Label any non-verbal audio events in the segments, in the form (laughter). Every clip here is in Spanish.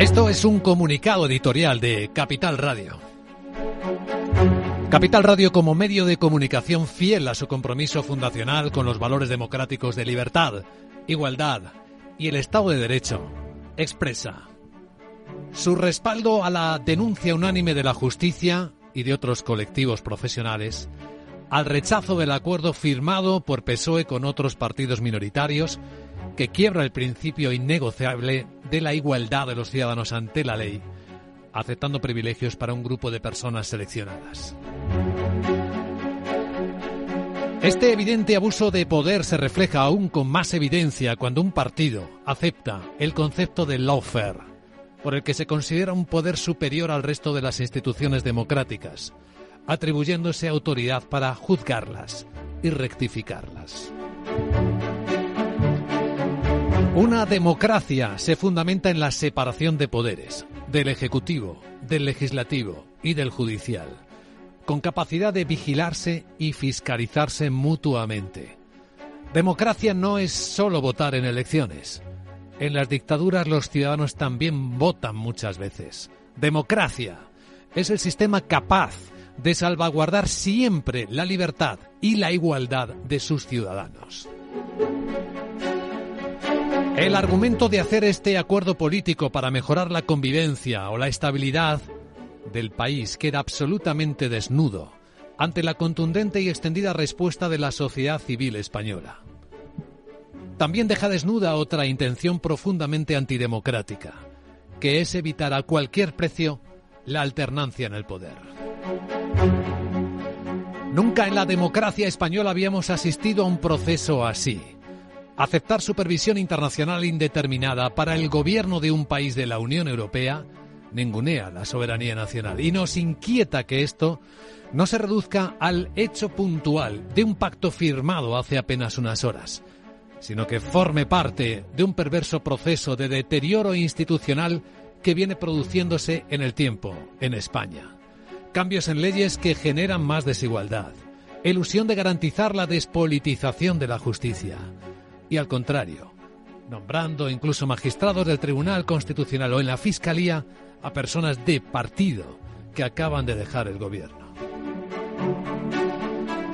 Esto es un comunicado editorial de Capital Radio. Capital Radio como medio de comunicación fiel a su compromiso fundacional con los valores democráticos de libertad, igualdad y el Estado de Derecho, expresa su respaldo a la denuncia unánime de la justicia y de otros colectivos profesionales al rechazo del acuerdo firmado por PSOE con otros partidos minoritarios que quiebra el principio innegociable de la igualdad de los ciudadanos ante la ley, aceptando privilegios para un grupo de personas seleccionadas. Este evidente abuso de poder se refleja aún con más evidencia cuando un partido acepta el concepto de lawfare, por el que se considera un poder superior al resto de las instituciones democráticas, atribuyéndose autoridad para juzgarlas y rectificarlas. Una democracia se fundamenta en la separación de poderes, del Ejecutivo, del Legislativo y del Judicial, con capacidad de vigilarse y fiscalizarse mutuamente. Democracia no es solo votar en elecciones. En las dictaduras los ciudadanos también votan muchas veces. Democracia es el sistema capaz de salvaguardar siempre la libertad y la igualdad de sus ciudadanos. El argumento de hacer este acuerdo político para mejorar la convivencia o la estabilidad del país queda absolutamente desnudo ante la contundente y extendida respuesta de la sociedad civil española. También deja desnuda otra intención profundamente antidemocrática, que es evitar a cualquier precio la alternancia en el poder. Nunca en la democracia española habíamos asistido a un proceso así Aceptar supervisión internacional indeterminada para el gobierno de un país de la Unión Europea ningunea la soberanía nacional y nos inquieta que esto no se reduzca al hecho puntual de un pacto firmado hace apenas unas horas, sino que forme parte de un perverso proceso de deterioro institucional que viene produciéndose en el tiempo en España. Cambios en leyes que generan más desigualdad, ilusión de garantizar la despolitización de la justicia, y al contrario, nombrando incluso magistrados del Tribunal Constitucional o en la Fiscalía a personas de partido que acaban de dejar el gobierno.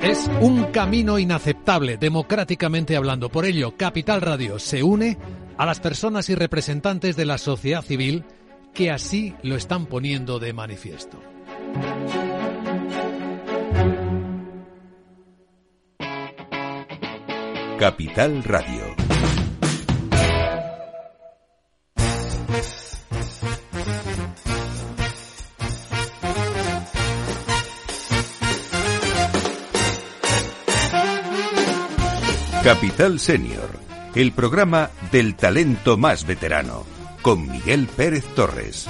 Es un camino inaceptable, democráticamente hablando. Por ello, Capital Radio se une a las personas y representantes de la sociedad civil que así lo están poniendo de manifiesto. Capital Radio. Capital Senior, el programa del talento más veterano, con Miguel Pérez Torres.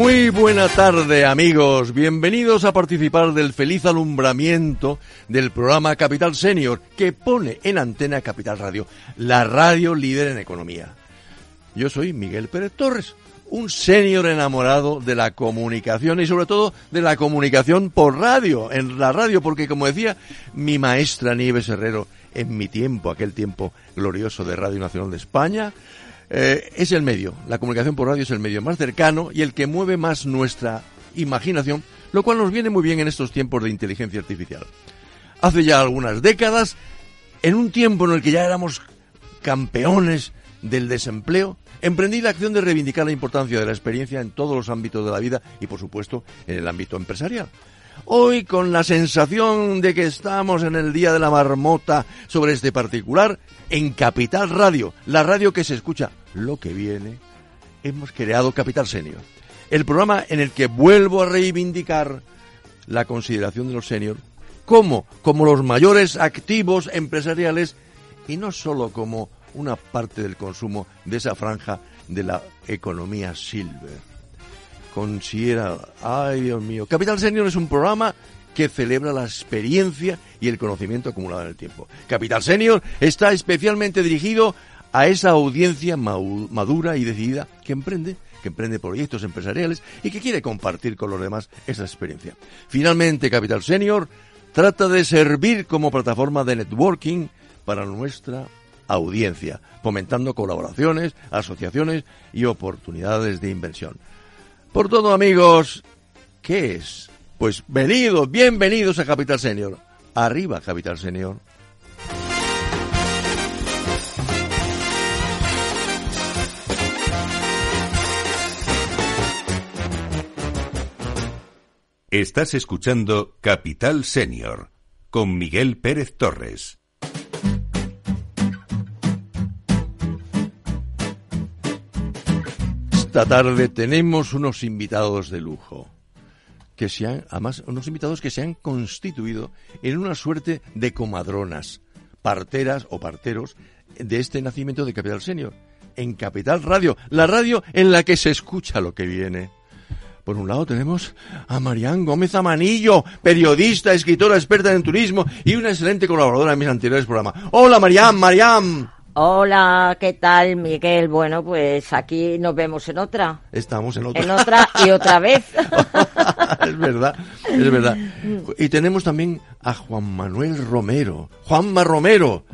Muy buena tarde amigos, bienvenidos a participar del feliz alumbramiento del programa Capital Senior que pone en antena Capital Radio, la radio líder en economía. Yo soy Miguel Pérez Torres, un senior enamorado de la comunicación y sobre todo de la comunicación por radio, en la radio, porque como decía mi maestra Nieves Herrero en mi tiempo, aquel tiempo glorioso de Radio Nacional de España, eh, es el medio, la comunicación por radio es el medio más cercano y el que mueve más nuestra imaginación, lo cual nos viene muy bien en estos tiempos de inteligencia artificial. Hace ya algunas décadas, en un tiempo en el que ya éramos campeones del desempleo, emprendí la acción de reivindicar la importancia de la experiencia en todos los ámbitos de la vida y, por supuesto, en el ámbito empresarial. Hoy, con la sensación de que estamos en el día de la marmota sobre este particular, en Capital Radio, la radio que se escucha lo que viene, hemos creado Capital Senior, el programa en el que vuelvo a reivindicar la consideración de los senior como, como los mayores activos empresariales y no solo como una parte del consumo de esa franja de la economía silver. Considera, ay Dios mío, Capital Senior es un programa que celebra la experiencia y el conocimiento acumulado en el tiempo. Capital Senior está especialmente dirigido a esa audiencia madura y decidida que emprende que emprende proyectos empresariales y que quiere compartir con los demás esa experiencia. Finalmente, Capital Senior trata de servir como plataforma de networking para nuestra audiencia, fomentando colaboraciones, asociaciones y oportunidades de inversión. Por todo, amigos, ¿qué es? Pues venidos, bienvenidos a Capital Senior. Arriba, Capital Senior. Estás escuchando Capital Senior con Miguel Pérez Torres. Esta tarde tenemos unos invitados de lujo, que se han, además, unos invitados que se han constituido en una suerte de comadronas, parteras o parteros de este nacimiento de Capital Senior, en Capital Radio, la radio en la que se escucha lo que viene. Por un lado tenemos a Marián Gómez Amanillo, periodista, escritora, experta en turismo y una excelente colaboradora en mis anteriores programas. Hola Marián, Marián. Hola, ¿qué tal, Miguel? Bueno, pues aquí nos vemos en otra. Estamos en otra. En otra y otra vez. (laughs) es verdad, es verdad. Y tenemos también a Juan Manuel Romero. Juanma Romero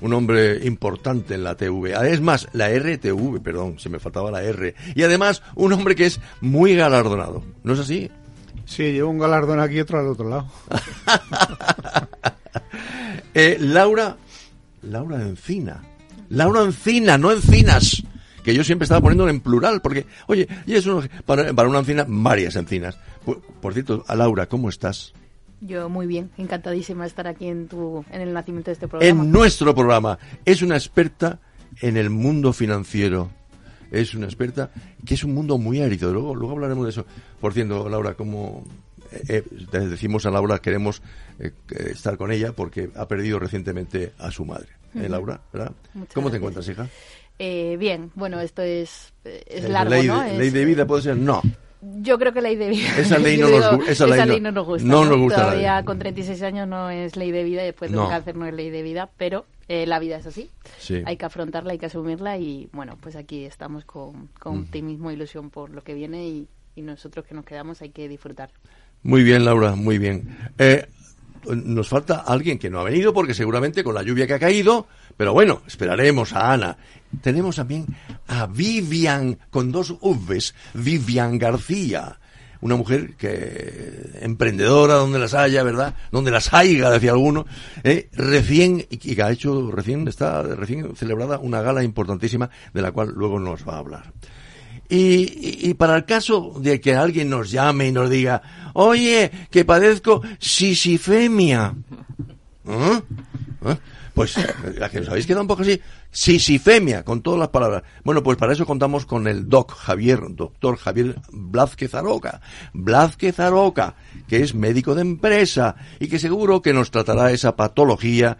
un hombre importante en la TV. Ah, es más, la RTV, perdón, se me faltaba la R. Y además, un hombre que es muy galardonado. ¿No es así? Sí, llevo un galardón aquí y otro al otro lado. (laughs) eh, Laura, Laura Encina. Laura Encina, no Encinas. Que yo siempre estaba poniendo en plural, porque, oye, y es para, para, una encina, varias encinas. Por, por cierto, a Laura, ¿cómo estás? Yo muy bien, encantadísima de estar aquí en, tu, en el nacimiento de este programa. En nuestro programa. Es una experta en el mundo financiero. Es una experta que es un mundo muy árido. Luego, luego hablaremos de eso. Por cierto, Laura, como eh, eh decimos a Laura, queremos eh, estar con ella porque ha perdido recientemente a su madre. ¿Eh, Laura? ¿verdad? ¿Cómo te encuentras, hija? Eh, bien, bueno, esto es, es largo, ley, ¿no? ¿Ley de vida puede ser? No. Yo creo que ley de vida. Esa ley, (laughs) no, digo, nos, esa esa ley no, no nos gusta. No nos gusta. Todavía con 36 años no es ley de vida y después de un cáncer no es ley de vida, pero eh, la vida es así. Sí. Hay que afrontarla, hay que asumirla y bueno, pues aquí estamos con, con Mm. optimismo e ilusión por lo que viene y, y nosotros que nos quedamos hay que disfrutar. Muy bien, Laura, muy bien. Eh, nos falta alguien que no ha venido porque seguramente con la lluvia que ha caído, pero bueno, esperaremos a Ana. Tenemos también a Vivian, con dos Vs, Vivian García. Una mujer que emprendedora donde las haya, ¿verdad? Donde las haya, decía alguno. eh, recién, y que ha hecho, recién, está recién celebrada una gala importantísima de la cual luego nos va a hablar. Y, para el caso de que alguien nos llame y nos diga, oye, que padezco sisifemia. ¿Ah? ¿Ah? Pues eh, la que un poco así, sisifemia, con todas las palabras. Bueno, pues para eso contamos con el doc Javier, doctor Javier Blázquez Aroca. Blázquez Aroca, que es médico de empresa y que seguro que nos tratará esa patología.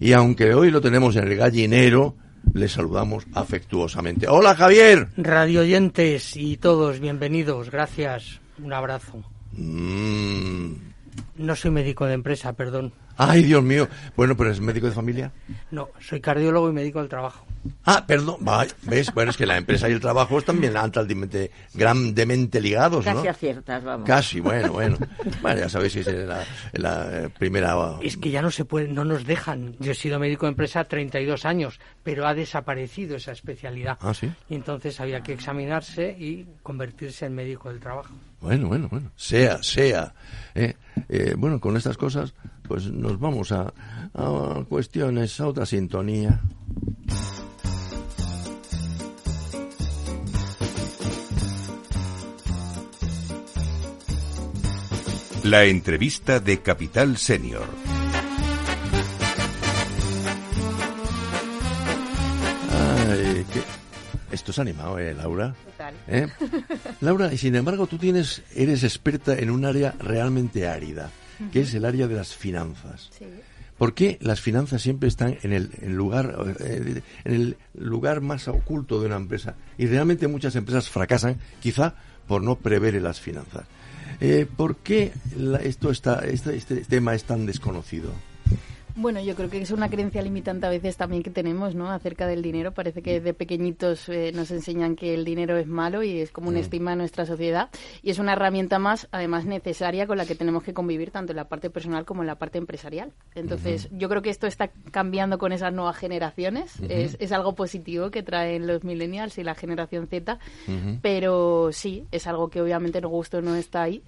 Y aunque hoy lo tenemos en el gallinero, le saludamos afectuosamente. Hola Javier. Radio oyentes y todos, bienvenidos, gracias, un abrazo. Mm. No soy médico de empresa, perdón. Ay, Dios mío. Bueno, pero es médico de familia. No, soy cardiólogo y médico del trabajo. Ah, perdón. Vaya, ¿Ves? Bueno, es que la empresa y el trabajo están bien altamente, grandemente ligados, ¿no? Casi aciertas, vamos. Casi, bueno, bueno. Bueno, ya sabéis que es la, la primera... Es que ya no se puede, no nos dejan. Yo he sido médico de empresa 32 años, pero ha desaparecido esa especialidad. Ah, sí. Y entonces había que examinarse y convertirse en médico del trabajo. Bueno, bueno, bueno. Sea, sea. Eh, eh, bueno, con estas cosas, pues nos vamos a, a cuestiones, a otra sintonía. La entrevista de Capital Senior. Ay, qué- Esto es animado, ¿eh, Laura? Total. ¿Eh? (laughs) Laura, y sin embargo, tú tienes, eres experta en un área realmente árida, que es el área de las finanzas. Sí. ¿Por qué las finanzas siempre están en el, en lugar, eh, en el lugar más oculto de una empresa? Y realmente muchas empresas fracasan, quizá por no prever las finanzas. Eh, ¿Por qué la- esto está, este, este tema es tan desconocido? Bueno, yo creo que es una creencia limitante a veces también que tenemos, ¿no? Acerca del dinero. Parece que de pequeñitos eh, nos enseñan que el dinero es malo y es como un Mm. estigma en nuestra sociedad. Y es una herramienta más, además, necesaria con la que tenemos que convivir tanto en la parte personal como en la parte empresarial. Entonces, yo creo que esto está cambiando con esas nuevas generaciones. es, es algo positivo que traen los millennials y la generación Z. Pero sí, es algo que obviamente el gusto no está ahí.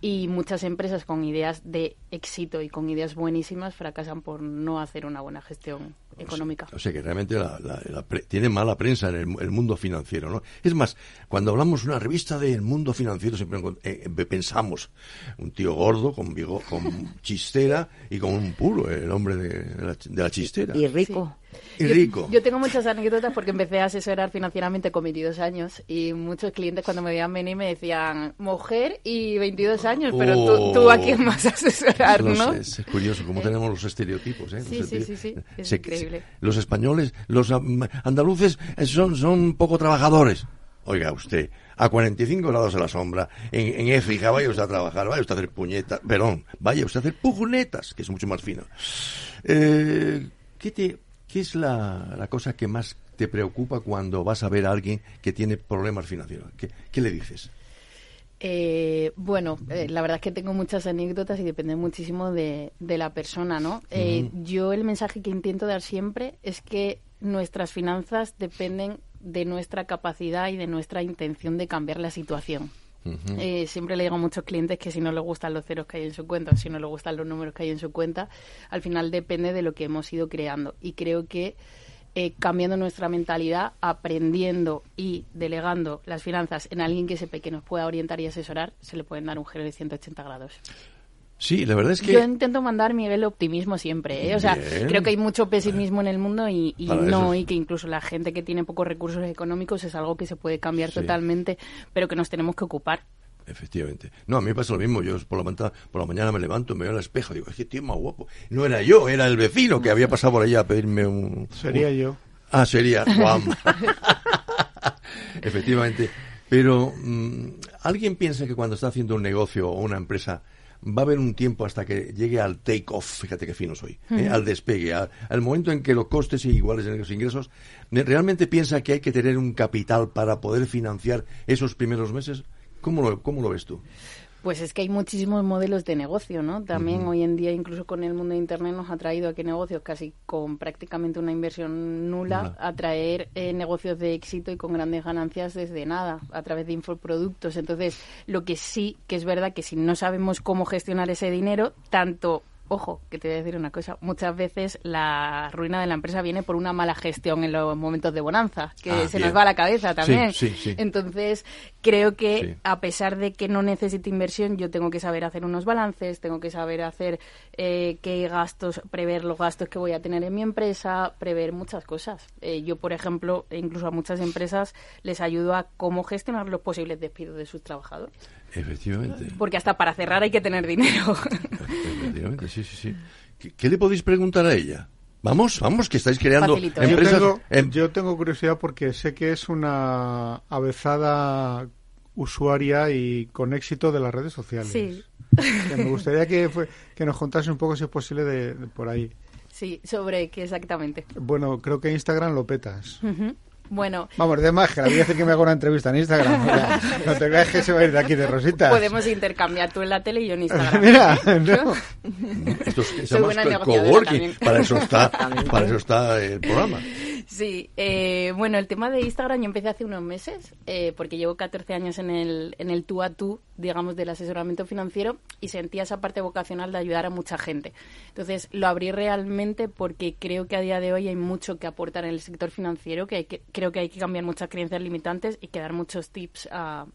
Y muchas empresas con ideas de éxito y con ideas buenísimas fracasan por no hacer una buena gestión económica. O sea que realmente la- la- la pre- tiene mala prensa en el, el mundo financiero, ¿no? Es más, cuando hablamos de una revista del mundo financiero siempre eh, eh, pensamos un tío gordo con bigo- con (laughs) chistera y con un puro, el hombre de, de la, de la chistera. Y rico. Y Yo- rico. Yo, tengo muchas anécdotas porque empecé a asesorar financieramente con 22 años y muchos clientes cuando me veían venir me decían mujer y 22 años, pero tú, tú a quién vas a asesorar, ¿no? sé, es, curioso cómo tenemos los estereotipos. ¿eh? Los Sí, sí, sí, sí, es Se- increíble. los españoles, los andaluces eh, son, son poco trabajadores. Oiga usted, a 45 grados a la sombra, en, en Éfrica, vaya usted a trabajar, vaya usted a hacer puñetas, perdón, vaya usted a hacer pujunetas, que es mucho más fino. Eh, ¿qué, te, ¿Qué es la, la cosa que más te preocupa cuando vas a ver a alguien que tiene problemas financieros? ¿Qué, qué le dices? Eh, bueno, eh, la verdad es que tengo muchas anécdotas y depende muchísimo de, de la persona, ¿no? Eh, Yo el mensaje que intento dar siempre es que nuestras finanzas dependen de nuestra capacidad y de nuestra intención de cambiar la situación. Eh, siempre le digo a muchos clientes que si no les gustan los ceros que hay en su cuenta si no les gustan los números que hay en su cuenta, al final depende de lo que hemos ido creando. Y creo que eh, cambiando nuestra mentalidad, aprendiendo y delegando las finanzas en alguien que sepa que nos pueda orientar y asesorar, se le pueden dar un giro de 180 grados. Sí, la verdad es que... Yo intento mandar, Miguel, optimismo siempre. ¿eh? O sea, Bien. creo que hay mucho pesimismo en el mundo y, y Para eso no, es- y que incluso la gente que tiene pocos recursos económicos es algo que se puede cambiar Sí. totalmente, pero que nos tenemos que ocupar. Efectivamente. No, a mí me pasa lo mismo. Yo por la, manta- por la mañana me levanto, me veo al espejo y digo, es que tío más guapo. No era yo, era el vecino que había pasado por allá a pedirme un... Sería un- yo. Ah, sería Juan. (laughs) Efectivamente. Pero, mm, ¿alguien piensa que cuando está haciendo un negocio o una empresa va a haber un tiempo hasta que llegue al take-off, fíjate qué fino soy, ¿eh? al despegue, a- al momento en que los costes son iguales en los ingresos, ¿realmente piensa que hay que tener un capital para poder financiar esos primeros meses? ¿Cómo lo, cómo lo ves tú? Pues es que hay muchísimos modelos de negocio, ¿no? También hoy en día, incluso con el mundo de Internet, nos ha traído a que negocios casi con prácticamente una inversión nula, Nula. a traer eh, negocios de éxito y con grandes ganancias desde nada, a través de infoproductos. Entonces, lo que sí que es verdad que si no sabemos cómo gestionar ese dinero, tanto Ojo, que te voy a decir una cosa. Muchas veces la ruina de la empresa viene por una mala gestión en los momentos de bonanza, que Ah, se bien. nos va a la cabeza también. Sí, sí, sí. Entonces, creo que a pesar de que no necesite inversión, yo tengo que saber hacer unos balances, tengo que saber hacer eh, qué gastos, prever los gastos que voy a tener en mi empresa, prever muchas cosas. Eh, yo, por ejemplo, e incluso a muchas empresas les ayudo a cómo gestionar los posibles despidos de sus trabajadores. Efectivamente. Porque hasta para cerrar hay que tener dinero. Efectivamente, sí, sí, sí. ¿Qué, qué le podéis preguntar a ella? Vamos, vamos, que estáis creando Facilito, ¿eh? Yo empresas. tengo, em- yo tengo curiosidad porque sé que es una avezada usuaria y con éxito de las redes sociales. Sí. Que me gustaría que, fue- que nos contase un poco, si es posible, de, de por ahí. sí, sobre qué exactamente. Bueno, creo que Instagram lo petas. Ujú. Bueno, Vamos, de más, que la voy a hacer que me haga una entrevista en Instagram. O sea, no te creas que se va a ir de aquí de rositas. podemos intercambiar tú en la tele y yo en Instagram. (laughs) Mira, no. Esto es- se Soy buena coworking. también. Para eso está, para eso está el programa. Sí, eh, bueno, el tema de Instagram yo empecé hace unos meses, eh, porque llevo 14 años en el, en el tú a tú, digamos, del asesoramiento financiero y sentía esa parte vocacional de ayudar a mucha gente. Entonces, lo abrí realmente porque creo que a día de hoy hay mucho que aportar en el sector financiero, que, hay que creo que hay que cambiar muchas creencias limitantes y que dar muchos tips a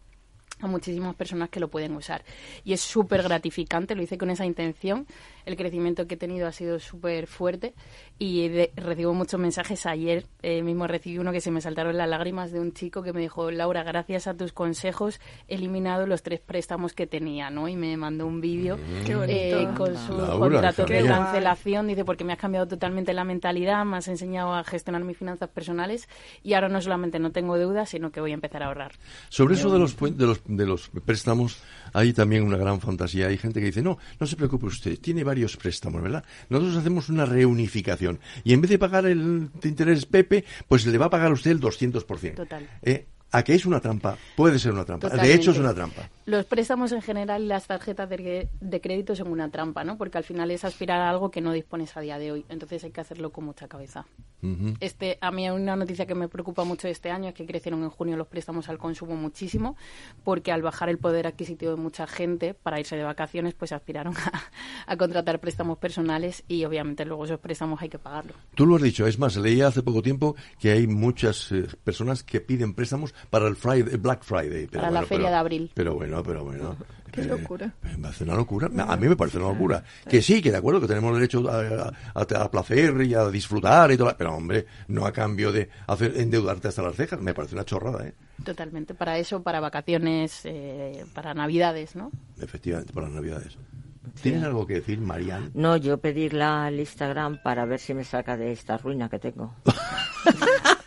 a muchísimas personas que lo pueden usar. Y es súper gratificante, lo hice con esa intención. El crecimiento que he tenido ha sido súper fuerte y de- recibo muchos mensajes. Ayer eh, mismo recibí uno que se me saltaron las lágrimas de un chico que me dijo, Laura, gracias a tus consejos he eliminado los tres préstamos que tenía, ¿no? Y me mandó un vídeo bonito. eh, con su Laura, contrato de cancelación. Dice, porque me has cambiado totalmente la mentalidad, me has enseñado a gestionar mis finanzas personales y ahora no solamente no tengo deudas, sino que voy a empezar a ahorrar. Sobre eso de los, puen- de los de los préstamos hay también una gran fantasía. Hay gente que dice, no, no se preocupe usted, tiene varios varios préstamos, ¿verdad? Nosotros hacemos una reunificación y en vez de pagar el interés Pepe, pues le va a pagar a usted el 200%. Total. Eh, ¿A que es una trampa? Puede ser una trampa. De hecho, es una trampa. Los préstamos en general y las tarjetas de, de crédito son una trampa, ¿no? Porque al final es aspirar a algo que no dispones a día de hoy. Entonces hay que hacerlo con mucha cabeza. Este, a mí una noticia que me preocupa mucho este año es que crecieron en junio los préstamos al consumo muchísimo, porque al bajar el poder adquisitivo de mucha gente para irse de vacaciones, pues aspiraron a, a contratar préstamos personales y obviamente luego esos préstamos hay que pagarlos. Tú lo has dicho, es más, leía hace poco tiempo que hay muchas eh, personas que piden préstamos para el Friday, Black Friday. Pero Para la feria pero- de abril. Pero bueno, pero bueno. (laughs) Qué eh, locura. Me parece una locura. A mí me parece una locura. Que sí, que de acuerdo, que tenemos derecho a, a, placer y a disfrutar y todo. Pero hombre, no a cambio de hacer endeudarte hasta las cejas. Me parece una chorrada, ¿eh? Totalmente. Para eso, para vacaciones, eh, para navidades, ¿no? Efectivamente, para las navidades. ¿Tienes algo que decir, Marian? No, yo pedirla al Instagram para ver si me saca de esta ruina que tengo. (laughs)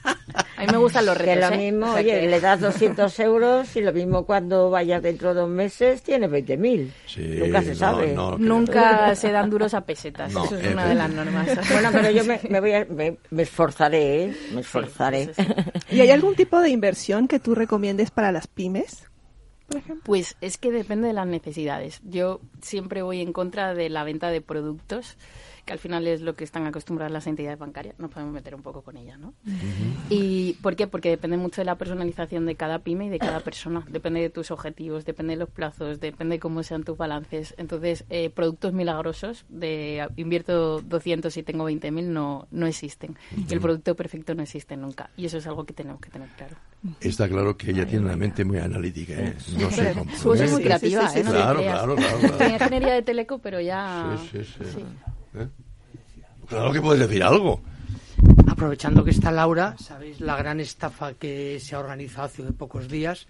A mí me gustan los Que retos, lo ¿eh? mismo, O sea oye, que- le das (laughs) 200 euros y lo mismo cuando vayas dentro de dos meses tiene 20.000. Sí, Nunca se no, sabe. no, Nunca se dan duros a pesetas. No, Eso es una de las normas. (laughs) Bueno, pero yo me, (laughs) me voy a, me, me esforzaré, ¿eh? Me esforzaré. sí. ¿Y hay algún tipo de inversión que tú recomiendes para las pymes? Pues es que depende de las necesidades. Yo siempre voy en contra de la venta de productos, que al final es lo que están acostumbradas las entidades bancarias. Nos podemos meter un poco con ellas, ¿no? ¿Y por qué? Porque depende mucho de la personalización de cada pyme y de cada persona. Depende de tus objetivos, depende de los plazos, depende de cómo sean tus balances. Entonces, eh, productos milagrosos de invierto 200 y tengo 20.000 no, no existen. El producto perfecto no existe nunca. Y eso es algo que tenemos que tener claro. Está claro que ella tiene una mente muy analítica, ¿eh? No se compone. (laughs) Pues es muy Sí, creativa, sí, sí, ¿eh? No sí. Claro, claro, claro, claro. Tenía ingeniería de teleco, pero ya... Sí, sí, sí. ¿Eh? Claro que puedes decir algo. Aprovechando que está Laura, sabéis la gran estafa que se ha organizado hace pocos días,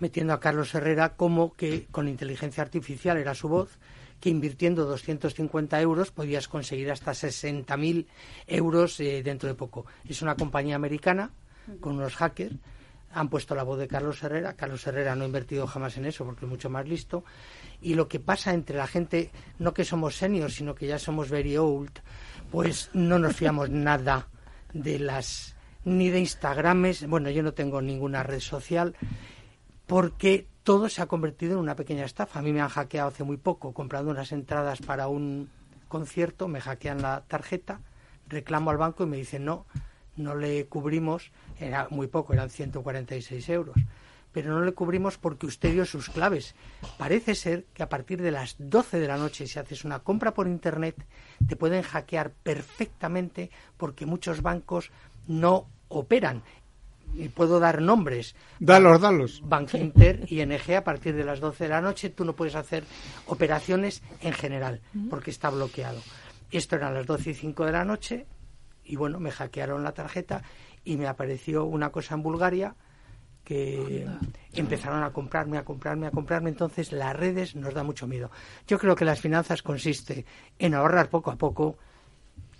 metiendo a Carlos Herrera como que con inteligencia artificial era su voz, que invirtiendo 250 euros podías conseguir hasta 60.000 euros eh, dentro de poco. Es una compañía americana con unos hackers. Han puesto la voz de Carlos Herrera. Carlos Herrera no ha invertido jamás en eso porque es mucho más listo. Y lo que pasa entre la gente, no que somos seniors, sino que ya somos very old, pues no nos fiamos (laughs) nada de las ni de Instagrames, bueno, yo no tengo ninguna red social porque todo se ha convertido en una pequeña estafa. A mí me han hackeado hace muy poco comprando unas entradas para un concierto, me hackean la tarjeta, reclamo al banco y me dicen no, no le cubrimos, era muy poco, eran 146 euros, pero no le cubrimos porque usted dio sus claves. Parece ser que a partir de las 12 de la noche, si haces una compra por internet, te pueden hackear perfectamente porque muchos bancos no operan. Y puedo dar nombres. Dalos, dalos. Bank Inter, (laughs) ING, a partir de las 12 de la noche tú no puedes hacer operaciones en general porque está bloqueado. Esto eran las 12 y 5 de la noche y bueno, me hackearon la tarjeta y me apareció una cosa en Bulgaria que empezaron a comprarme, a comprarme, a comprarme. Entonces las redes nos da mucho miedo. Yo creo que las finanzas consiste en ahorrar poco a poco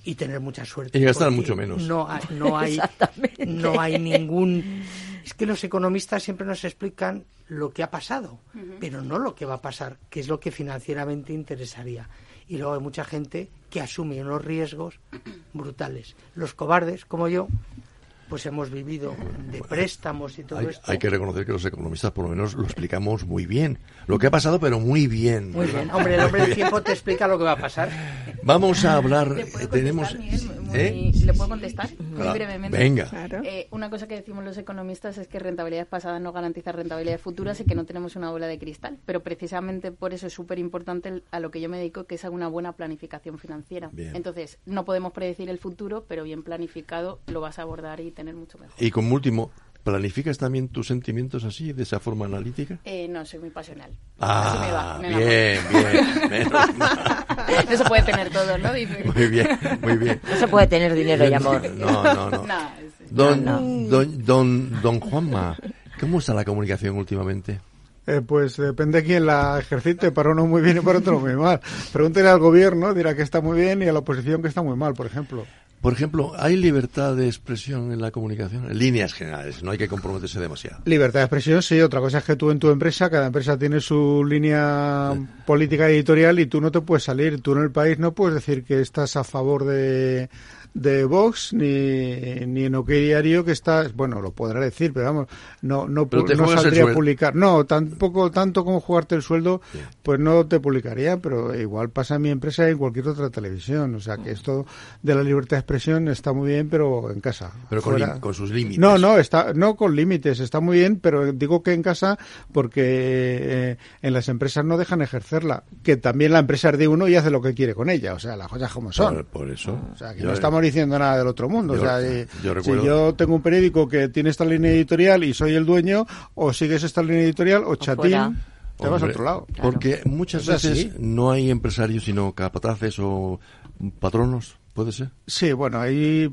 y tener mucha suerte. Y gastar mucho menos. No (laughs) hay, no hay, no hay ningún. Es que los economistas siempre nos explican lo que ha pasado, pero no lo que va a pasar, que es lo que financieramente interesaría. Y luego hay mucha gente que asume unos riesgos brutales. Los cobardes, como yo, pues hemos vivido de préstamos y todo Hay, esto. hay que reconocer que los economistas por lo menos lo explicamos muy bien. Lo que ha pasado, pero muy bien. Muy bien. (laughs) Hombre, el hombre del tiempo te explica lo que va a pasar. Vamos a hablar. ¿Le puedo eh, tenemos. Miguel? Muy- ¿Eh? ¿Le puedo contestar? Muy brevemente. Venga. Claro. Eh, una cosa que decimos los economistas es que rentabilidades pasadas no garantizan rentabilidades futuras y que no tenemos una bola de cristal. Pero precisamente por eso es súper importante a lo que yo me dedico, que es a una buena planificación financiera. Bien. Entonces, no podemos predecir el futuro, pero bien planificado lo vas a abordar y tener mucho mejor. Y como último, ¿planificas también tus sentimientos así, de esa forma analítica? Eh, no, soy muy pasional. Así me va, Ah, me bien, bien. menos mal. (laughs) No se puede tener todo, ¿no? Dice. Muy bien, muy bien. No se puede tener dinero y amor. No, no, no. (laughs) No, Don, No, don, don, don Juanma, ¿cómo está la comunicación últimamente? Eh, pues depende de quién la ejercite, para uno muy bien y para otro muy mal. Pregúntele al gobierno, dirá que está muy bien, y a la oposición que está muy mal, por ejemplo. Por ejemplo, ¿hay libertad de expresión en la comunicación? En líneas generales, no hay que comprometerse demasiado. Libertad de expresión, sí. Otra cosa es que tú en tu empresa, cada empresa tiene su línea política editorial y tú no te puedes salir. Tú en el país no puedes decir que estás a favor de de Vox ni, ni en OK Diario que está, bueno, lo podrá decir, pero vamos, no, no, no saldría a publicar. No, tampoco tanto como jugarte el sueldo, pues no te publicaría, pero igual pasa en mi empresa y en cualquier otra televisión. O sea que esto de la libertad de expresión está muy bien, pero en casa. Pero con, sus límites. No, no, está, no con límites, está muy bien, pero digo que en casa porque eh, en las empresas no dejan ejercerla, que también la empresa es de uno y hace lo que quiere con ella, o sea, las cosas como son. Por, eso. O sea, que no estamos diciendo nada del otro mundo. o sea, si yo tengo un periódico que tiene esta línea editorial y soy el dueño, o sigues esta línea editorial, o chatín, te vas a otro lado. Porque muchas veces no hay empresarios, sino capataces o patronos. ¿Puede ser? Sí, bueno, ahí,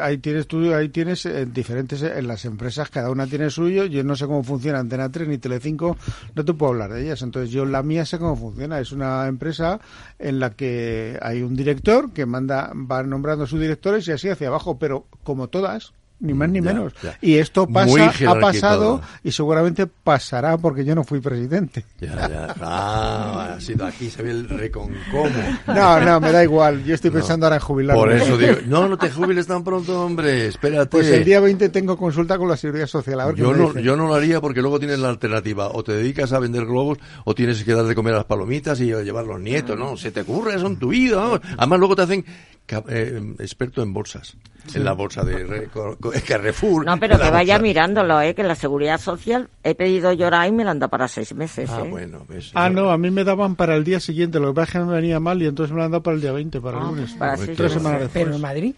ahí tienes tú, ahí tienes eh, diferentes, eh, en las empresas cada una tiene suyo, yo no sé cómo funciona Antena 3 ni Telecinco, no te puedo hablar de ellas, entonces yo la mía sé cómo funciona, es una empresa en la que hay un director que manda, va nombrando sus directores y así hacia abajo, pero como todas, ni más ni menos. Y esto pasa, ha pasado y seguramente pasará porque yo no fui presidente. Ya, ya. Ah, ha sido aquí, se ve el reconcomo. No, no, me da igual. Yo estoy pensando ahora en jubilarme. Por eso digo, no, no te jubiles tan pronto, hombre, espérate. Pues el día 20 tengo consulta con la Seguridad Social. A ver yo, no, yo no lo haría porque luego tienes la alternativa. O te dedicas a vender globos o tienes que dar de comer a las palomitas y llevar los nietos, ¿no? Se te ocurre, son tu vida. Además, luego te hacen eh, experto en bolsas, en la bolsa de Carrefour. No, pero que vaya mirándolo, ¿eh? que la seguridad social he pedido llorar y me la han dado para seis meses. Ah, ¿eh? bueno, Ah, no, a mí me daban para el día siguiente, lo que pasa es que me venía mal y entonces me la han dado para el día 20, para el ah, lunes. Para tres semanas después. ¿Pero en Madrid?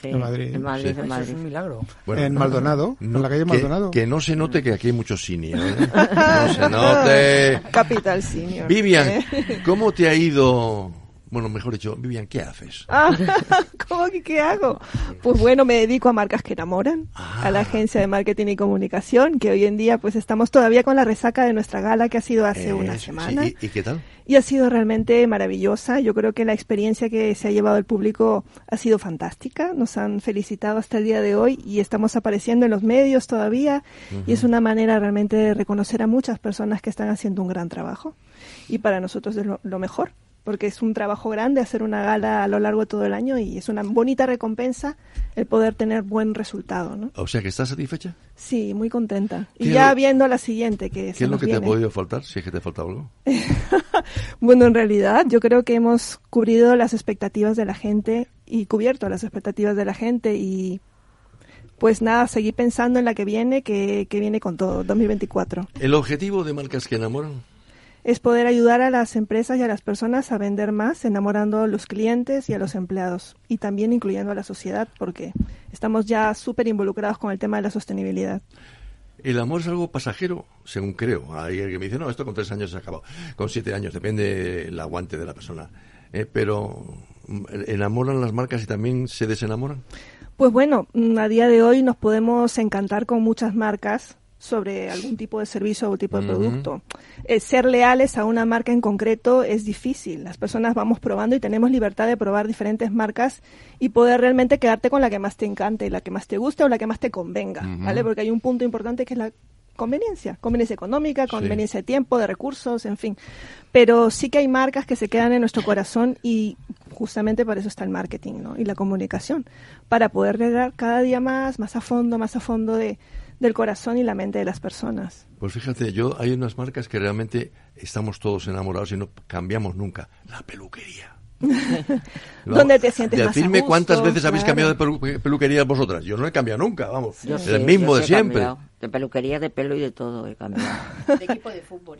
Sí, en Madrid. En Madrid, en Madrid. es un milagro. en Maldonado, en la calle Maldonado. Que, no se note que aquí hay muchos senior. ¿eh? (laughs) No se note. Capital senior. Vivian, ¿cómo te ha ido bueno, mejor dicho, Vivian, ¿qué haces? Ah, (laughs) ¿Cómo que qué hago? Pues bueno, me dedico a marcas que enamoran, a la ah. agencia de marketing y comunicación, que hoy en día pues estamos todavía con la resaca de nuestra gala que ha sido hace una semana. ¿Y, qué tal? Y ha sido realmente maravillosa. Yo creo que la experiencia que se ha llevado el público ha sido fantástica. Nos han felicitado hasta el día de hoy y estamos apareciendo en los medios todavía. Y es una manera realmente de reconocer a muchas personas que están haciendo un gran trabajo. Y para nosotros es lo mejor porque es un trabajo grande hacer una gala a lo largo de todo el año y es una bonita recompensa el poder tener buen resultado. ¿no? O sea, que estás satisfecha. Sí, muy contenta. Y ya viendo la siguiente que ¿Qué es lo que te ha podido faltar, si es que te falta algo? (laughs) bueno, en realidad yo creo que hemos cubrido las expectativas de la gente y cubierto las expectativas de la gente y pues nada, seguir pensando en la que viene, que, que viene con todo, 2024. ¿El objetivo de Marcas que Enamoran? Es poder ayudar a las empresas y a las personas a vender más, enamorando a los clientes y a los empleados y también incluyendo a la sociedad porque estamos ya súper involucrados con el tema de la sostenibilidad. El amor es algo pasajero, según creo. Hay alguien que me dice, no, esto con tres años se acabado, con siete años, depende el aguante de la persona. Eh, pero, ¿enamoran las marcas y también se desenamoran? Pues bueno, a día de hoy nos podemos encantar con muchas marcas, sobre algún tipo de servicio o tipo de producto. Eh, ser leales a una marca en concreto es difícil. Las personas vamos probando y tenemos libertad de probar diferentes marcas y poder realmente quedarte con la que más te encante, la que más te guste o la que más te convenga, ¿vale? Porque hay un punto importante que es la conveniencia, conveniencia económica, conveniencia de tiempo, de recursos, en fin. Pero sí que hay marcas que se quedan en nuestro corazón y justamente por eso está el marketing ¿no? y la comunicación, para poder llegar cada día más, más a fondo, más a fondo de, del corazón y la mente de las personas. Pues fíjate, yo hay unas marcas que realmente estamos todos enamorados y no cambiamos nunca. La peluquería. (laughs) ¿Dónde te sientes más Decirme cuántas veces habéis cambiado de peluquería vosotras. Yo no he cambiado nunca, vamos. el mismo de siempre. De peluquería, de pelo y de todo he cambiado. (laughs) De equipo de fútbol.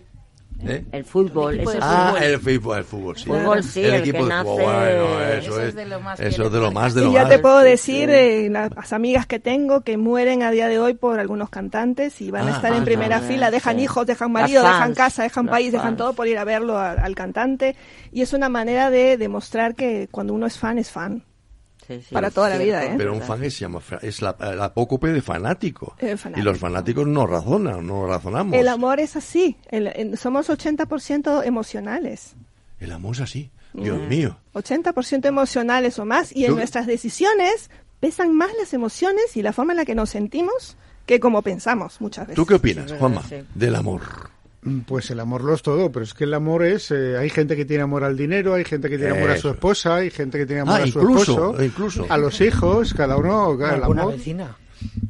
¿Eh? El fútbol. El ah, el fútbol, el fútbol, sí. Fútbol, sí, el, equipo de fútbol, bueno, eso, es, de lo más, eso es de lo más de lo y ya te puedo decir, eh, las amigas que tengo que mueren a día de hoy por algunos cantantes y van a ah, estar en primera fila, dejan hijos, dejan marido, dejan casa, dejan país, dejan todo por ir a verlo al cantante. Y es una manera de demostrar que cuando uno es fan, es fan para toda la vida, ¿eh? Pero un fan es, es la, la apócope de fanático. Y los fanáticos no razonan, no razonamos. El amor es así. somos 80% emocionales. El amor es así. Dios mío. 80% emocionales o más y en nuestras decisiones pesan más las emociones y la forma en la que nos sentimos que como pensamos muchas veces. ¿Tú qué opinas, Sí, verdad, Juanma, sí. del amor? Mm, Pues el amor lo es todo, pero es que el amor es... eh, hay gente que tiene amor al dinero, hay gente que tiene amor a su esposa, hay gente que tiene amor Ah, a su incluso, esposo, incluso. a los hijos, cada uno... el amor, vecina.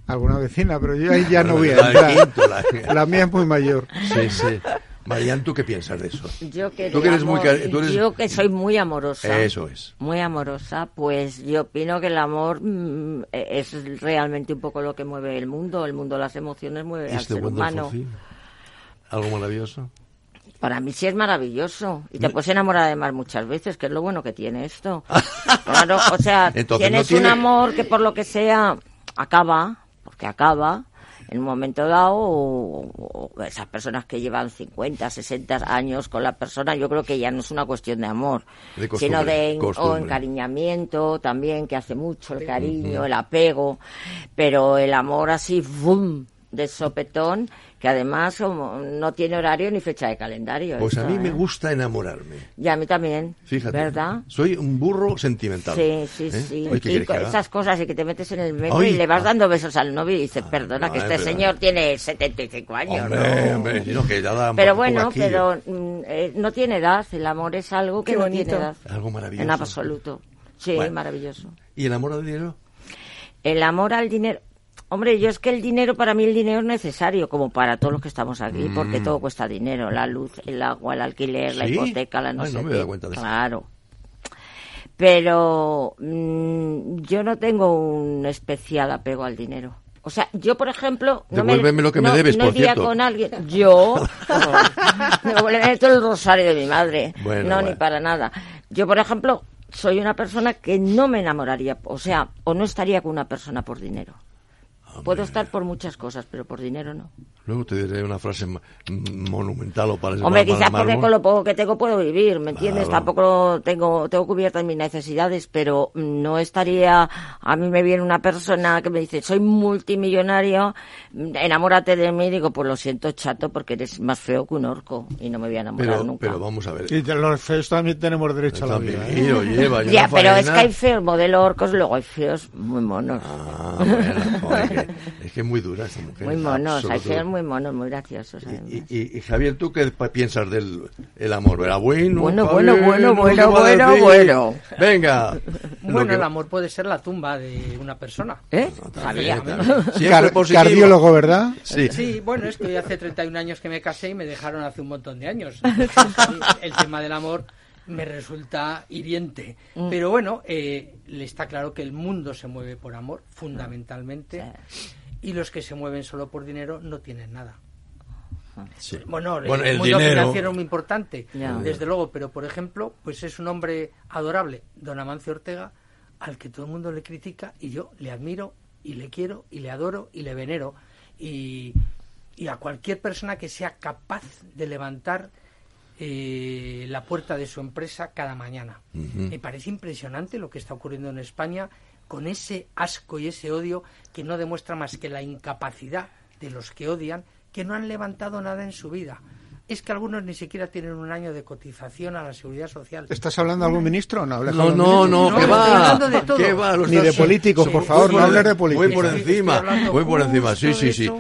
alguna vecina, pero yo ahí ya no voy a La entrar. mía es muy mayor. Sí, sí. Marian, ¿tú qué piensas de eso? Yo que, Tú que eres muy tú eres- yo que soy muy amorosa. Eso es. Muy amorosa, pues yo opino que el amor mm, es realmente un poco lo que mueve el mundo. El mundo de las emociones mueve al Este ser wonderful humano. Algo maravilloso. Para mí sí es maravilloso. Y te puedes enamorar además muchas veces, que es lo bueno que tiene esto. (laughs) Claro, o sea, Entonces, no tienes tiene- un amor que por lo que sea acaba, porque acaba en un momento dado, o, o esas personas que llevan 50, 60 años con la persona, yo creo que ya no es una cuestión de amor, De sino de en- o encariñamiento también, que hace mucho el cariño, el apego, pero el amor así, ¡bum! de sopetón, que además como, no tiene horario ni fecha de calendario. Pues a mí me ¿eh? gusta enamorarme. Y a mí también. Fíjate. ¿Verdad? Soy un burro sentimental. Sí, sí, ¿Eh? sí. Oye, ¿qué y con esas cosas y que te metes en el metro Ay, y le vas ah. dando besos al novio y dices, perdona, no, que es este verdad. señor tiene 75 años, Hombre, ¿no? hombre, si no, que ya da Pero bueno, pero mm, eh, no tiene edad. El amor es algo que Qué no bonito. tiene edad. Algo maravilloso. En absoluto. Sí, Bueno. maravilloso. ¿Y el amor al dinero? El amor al dinero. Hombre, yo es que el dinero, para mí el dinero es necesario, como para todos los que estamos aquí, porque todo cuesta dinero. La luz, el agua, el alquiler, la Mm. Hipoteca, la no Ay, sé no me qué. cuenta de eso. Claro. Pero mm, yo no tengo un especial apego al dinero. O sea, yo, por ejemplo... No Devuélveme lo que me no- debes, no por cierto. con alguien... Yo... (laughs) me devuélveme todo el rosario de mi madre. Bueno, no, bueno. ni para nada. Yo, por ejemplo, soy una persona que no me enamoraría, o sea, o no estaría con una persona por dinero. Puedo estar por muchas cosas, pero por dinero no. Luego te diré una frase ma- m- monumental o para Hombre, quizás porque con lo poco que tengo puedo vivir, ¿me entiendes? Claro. Tampoco tengo tengo cubiertas mis necesidades, pero no estaría... A mí me viene una persona que me dice, soy multimillonario, mm, enamórate de mí, digo, pues lo siento, chato, porque eres más feo que un orco y no me voy a enamorar Pero, nunca. pero vamos a ver. Y de los feos también tenemos derecho a la vida. ¿eh? lleva, Ya, pero es que hay feos modelo orcos, luego hay feos muy monos. Ah, bueno, joder, que- es que es muy dura esta mujer. Muy monos, hay feos muy monos, muy graciosos. Y, además. y- y, Javier, ¿tú qué piensas del el amor? ¿Era bueno? Bueno, Javier? bueno, bueno, ¿Qué bueno, bueno, bueno. Venga. Bueno, que- el amor puede ser la tumba de una persona. ¿Eh? Car- positivo. cardiólogo, ¿verdad? Sí. Sí, bueno, es que hoy hace 31 años que me casé y me dejaron hace un montón de años. (laughs) Sí, El tema del amor me resulta hiriente. Mm. Pero bueno, eh, le está claro que el mundo se mueve por amor, fundamentalmente. Y los que se mueven solo por dinero no tienen nada. Sí. Bueno, Bueno, el, el mundo dinero. financiero es muy importante, desde luego, pero por ejemplo, pues es un hombre adorable, don Amancio Ortega, al que todo el mundo le critica y yo le admiro y le quiero y le adoro y le venero y, y a cualquier persona que sea capaz de levantar eh, la puerta de su empresa cada mañana. Me parece impresionante lo que está ocurriendo en España con ese asco y ese odio que no demuestra más que la incapacidad de los que odian, que no han levantado nada en su vida. Es que algunos ni siquiera tienen un año de cotización a la seguridad social. ¿Estás hablando de algún ministro? No, No, no, no, No, que va. hablando de todo. ¿Qué va? Ni de políticos, Sí, por favor, no hables de políticos. Voy por encima, voy por encima, sí, sí, sí.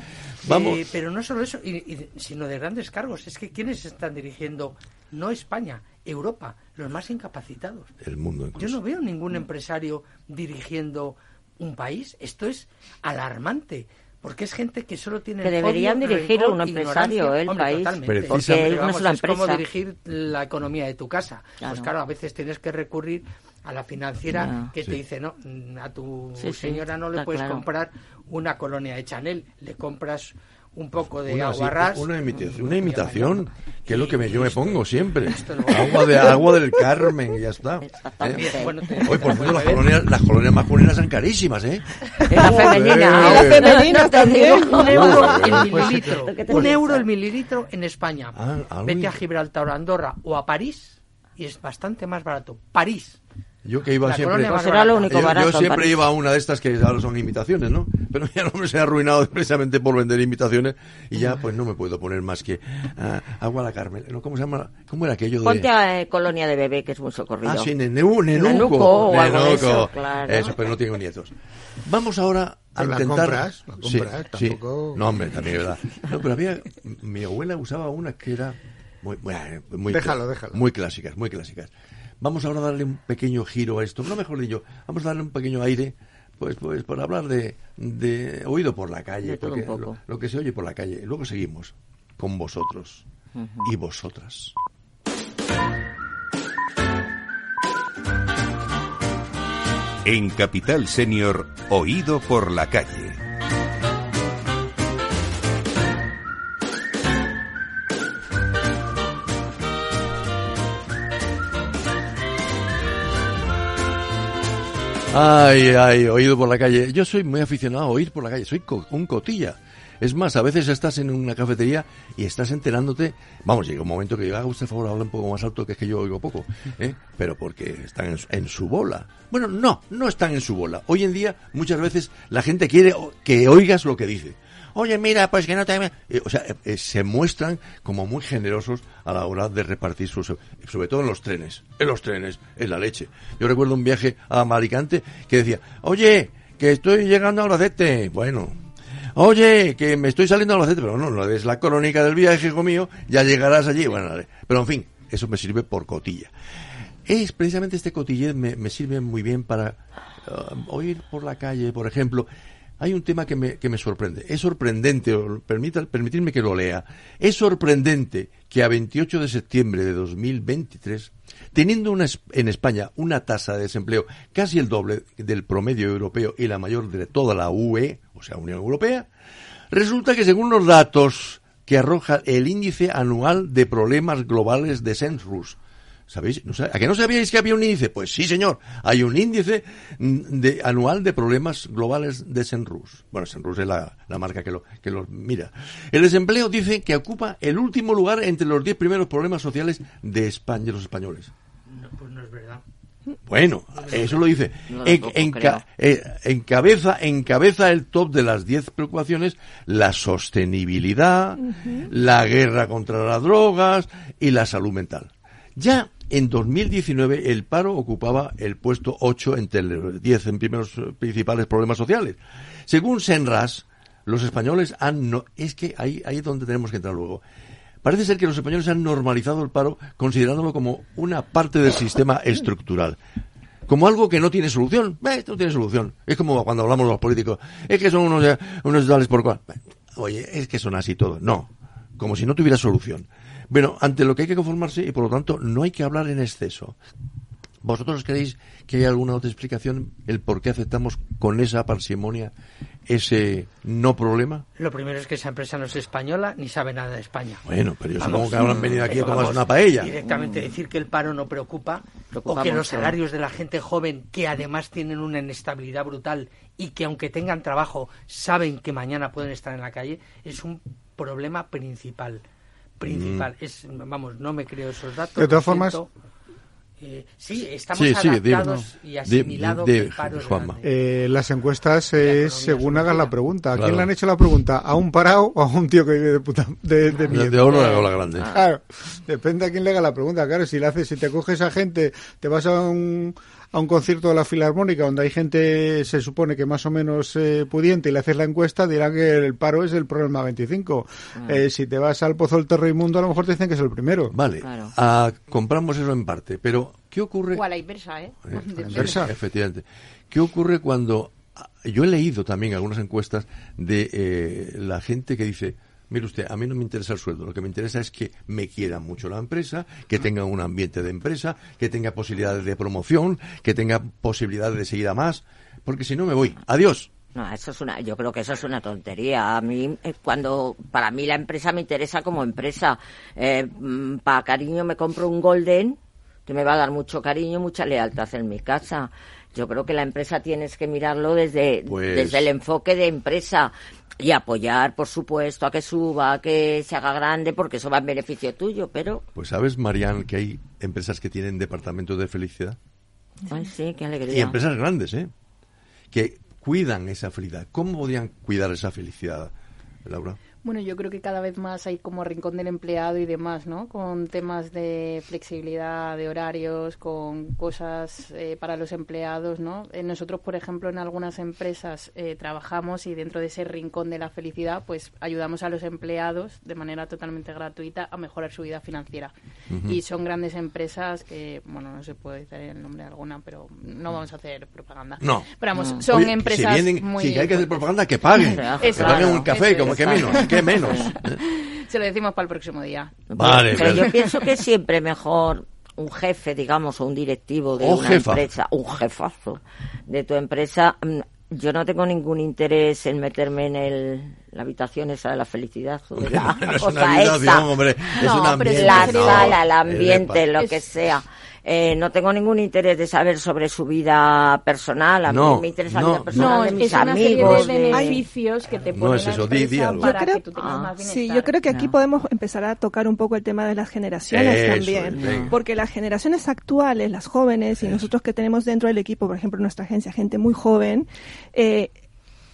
Vamos. eh, pero no solo eso, y- y- sino de grandes cargos. Es que ¿quiénes están dirigiendo? No España, Europa, los más incapacitados. El mundo Yo no veo ningún empresario dirigiendo un país. Esto es alarmante. Porque es gente que solo tiene Que deberían odio, dirigirlo rencor, un empresario, el Hombre, país. totalmente. Porque Pero es una vamos, sola es como empresa. dirigir la economía de tu casa. Claro. Pues claro, a veces tienes que recurrir a la financiera que te dice, no, mm, a tu Sí, señora no le puedes claro. comprar una colonia de Chanel, le compras un poco de Una, sí, aguarrás. una imitación, una que es lo que me, yo me pongo siempre. Agua, de, agua del Carmen y ya está. Exactamente. ¿Eh? Bueno, por cierto, las colonias, las colonias masculinas son carísimas, ¿eh? La femenina. La femenina No también. Un euro el mililitro. Te Un euro el mililitro en España. Ah, ah, Vete a Gibraltar o a Andorra o a París y es bastante más barato. París. Yo que iba La siempre. colonia Pues era lo único yo, siempre iba a una de estas que ahora son imitaciones, ¿no? Pero ya no me se ha arruinado (laughs) precisamente por vender imitaciones y ya pues no me puedo poner más que ah, agua a la Carmen. ¿no? ¿Cómo se llama? ¿Cómo era aquello de...? Ponte a eh, Colonia de Bebé, que es muy socorrido. Ah, sí, Nenuco. Nenuco o algo de eso, claro. Eso, pero no tengo nietos. Vamos ahora a Pero la intentar... compras, la compras, sí. tampoco- No, hombre, también es verdad. No, pero había... Mi abuela usaba una que era muy... Muy, muy Déjalo, déjalo. Muy clásicas, muy clásicas. Vamos ahora a darle un pequeño giro a esto. No, mejor dicho, vamos a darle un pequeño aire pues pues por hablar de, de oído por la calle, De todo porque. Lo, lo que se oye por la calle. Luego seguimos con vosotros y vosotras. En Capital Senior, Oído por la calle. Ay, ay, oído por la calle. Yo soy muy aficionado a oír por la calle, soy co- un cotilla. Es más, a veces estás en una cafetería y estás enterándote. Vamos, llega un momento que digo, haga usted favor, habla un poco más alto, que es que yo oigo poco. ¿eh? Pero porque están en, su- en su bola. Bueno, no, no están en su bola. Hoy en día, muchas veces, la gente quiere que oigas lo que dice. Oye, mira, pues que no te... Eh, o sea, eh, eh, se muestran como muy generosos a la hora de repartir sus... Sobre todo en los trenes. En los trenes, en la leche. Yo recuerdo un viaje a Maricante que decía, oye, que estoy llegando a Albacete. Bueno, Oye, que me estoy saliendo a Albacete, pero no, no es la crónica del viaje, hijo mío, ya llegarás allí. Bueno, pero en fin, eso me sirve por cotilla. Es precisamente este cotillez me, sirve muy bien para oír por la calle, por ejemplo. Hay un tema que me, que me sorprende. Es sorprendente, permita, permitidme que lo lea. Es sorprendente que a 28 de septiembre de 2023, teniendo una, en España una tasa de desempleo casi el doble del promedio europeo y la mayor de toda la UE, o sea, Unión Europea, resulta que según los datos que arroja el índice anual de problemas globales de Census, ¿Sabéis? ¿No sab- ¿A que no sabíais que había un índice? Pues sí, señor. Hay un índice mm, de, anual de problemas globales de Senrus. Bueno, Senrus es la, la marca que lo, que lo mira. El desempleo dice que ocupa el último lugar entre los 10 primeros problemas sociales de España, de los españoles. No, pues no es verdad. Bueno, eso lo dice. No, enca- eh, encabeza, encabeza el top de las 10 preocupaciones la sostenibilidad, la guerra contra las drogas y la salud mental. Ya en 2019 el paro ocupaba el puesto 8 entre los 10 en primeros eh, principales problemas sociales. Según Senras, los españoles han... No, es que ahí, ahí es donde tenemos que entrar luego. Parece ser que los españoles han normalizado el paro considerándolo como una parte del sistema estructural. Como algo que no tiene solución. Eh, no tiene solución. Es como cuando hablamos los políticos. Es que son unos, eh, unos tales por cual. Oye, es que son así todos. No. Como si no tuviera solución. Bueno, ante lo que hay que conformarse y por lo tanto no hay que hablar en exceso. ¿Vosotros creéis que hay alguna otra explicación el por qué aceptamos con esa parsimonia ese no problema? Lo primero es que esa empresa no es española ni sabe nada de España. Bueno, pero yo supongo que habrán venido aquí a tomarse una paella. Directamente decir que el paro no preocupa o que los salarios de la gente joven, que además tienen una inestabilidad brutal y que aunque tengan trabajo saben que mañana pueden estar en la calle, es un problema principal. Principal. Mm. Es, vamos, no me creo esos datos. De todas formas-. Eh, sí, estamos Sí, sí, dime, adaptados no. y asimilados. Eh, las encuestas La es según hagas la pregunta. ¿A quién Claro. le han hecho la pregunta? ¿A un parado o a un tío que vive de puta de, de De, de oro a la grande. Claro, depende a quién le haga la pregunta. Claro, si le haces, si te coges a gente, te vas a un, a un concierto de la Filarmónica donde hay gente, se supone que más o menos eh, pudiente, y le haces la encuesta, dirán que el paro es el problema 25. Eh, si te vas al Pozo del Terro Inmundo, a lo mejor te dicen que es el primero. Vale, Claro. ah, compramos eso en parte, pero ¿qué ocurre? O a la inversa, ¿eh? Eh, (laughs) la inversa. Efectivamente. ¿Qué ocurre cuando... ah, Yo he leído también algunas encuestas de eh, la gente que dice, mire usted, a mí no me interesa el sueldo, lo que me interesa es que me quiera mucho la empresa, que tenga un ambiente de empresa, que tenga posibilidades de promoción, que tenga posibilidades de seguir a más, porque si no me voy. Adiós. No, eso es una, yo creo que eso es una tontería. A mí, eh, cuando, para mí la empresa me interesa como empresa. Eh, para cariño me compro un Golden, que me va a dar mucho cariño, mucha lealtad en mi casa. Yo creo que la empresa tienes que mirarlo desde, Pues- desde el enfoque de empresa y apoyar, por supuesto, a que suba, a que se haga grande, porque eso va en beneficio tuyo, pero Pues sabes, Marian, que hay empresas que tienen departamentos de felicidad. Ay, sí, qué alegría. Y empresas grandes, ¿eh? Que cuidan esa felicidad. ¿Cómo podrían cuidar esa felicidad, Laura? Bueno, yo creo que cada vez más hay como rincón del empleado y demás, ¿no? Con temas de flexibilidad de horarios, con cosas eh, para los empleados, ¿no? Eh, nosotros, por ejemplo, en algunas empresas eh, trabajamos y dentro de ese rincón de la felicidad, pues ayudamos a los empleados de manera totalmente gratuita a mejorar su vida financiera. Y son grandes empresas que, bueno, no se puede decir el nombre de alguna, pero no vamos a hacer propaganda. No. Pero vamos, son Oye, empresas si vienen, muy... si hay que hacer propaganda, que paguen. Que paguen un café, como que menos, que menos. Se lo decimos para el próximo día. Vale, pero pero- yo pienso que siempre mejor un jefe, digamos, o un directivo de O una jefa. empresa, un jefazo de tu empresa. mm, Yo no tengo ningún interés en meterme en el, la habitación esa de la felicidad o de (laughs) la no es cosa una habitación, esa. hombre, es No, un pero ambiente. es la no, sala, el ambiente, lo que sea. Eh, no tengo ningún interés de saber sobre su vida personal. A No, mí me interesa no, la vida personal No, de es mis una amigos. serie de de- beneficios que te No ponen es la eso, di- di empresa algo. para Yo creo- que tú tengas Ah, más Sí, yo creo que aquí No. podemos empezar a tocar un poco el tema de las generaciones Eso, también, porque las generaciones actuales, las jóvenes y nosotros que tenemos dentro del equipo, por ejemplo, nuestra agencia, gente muy joven, eh,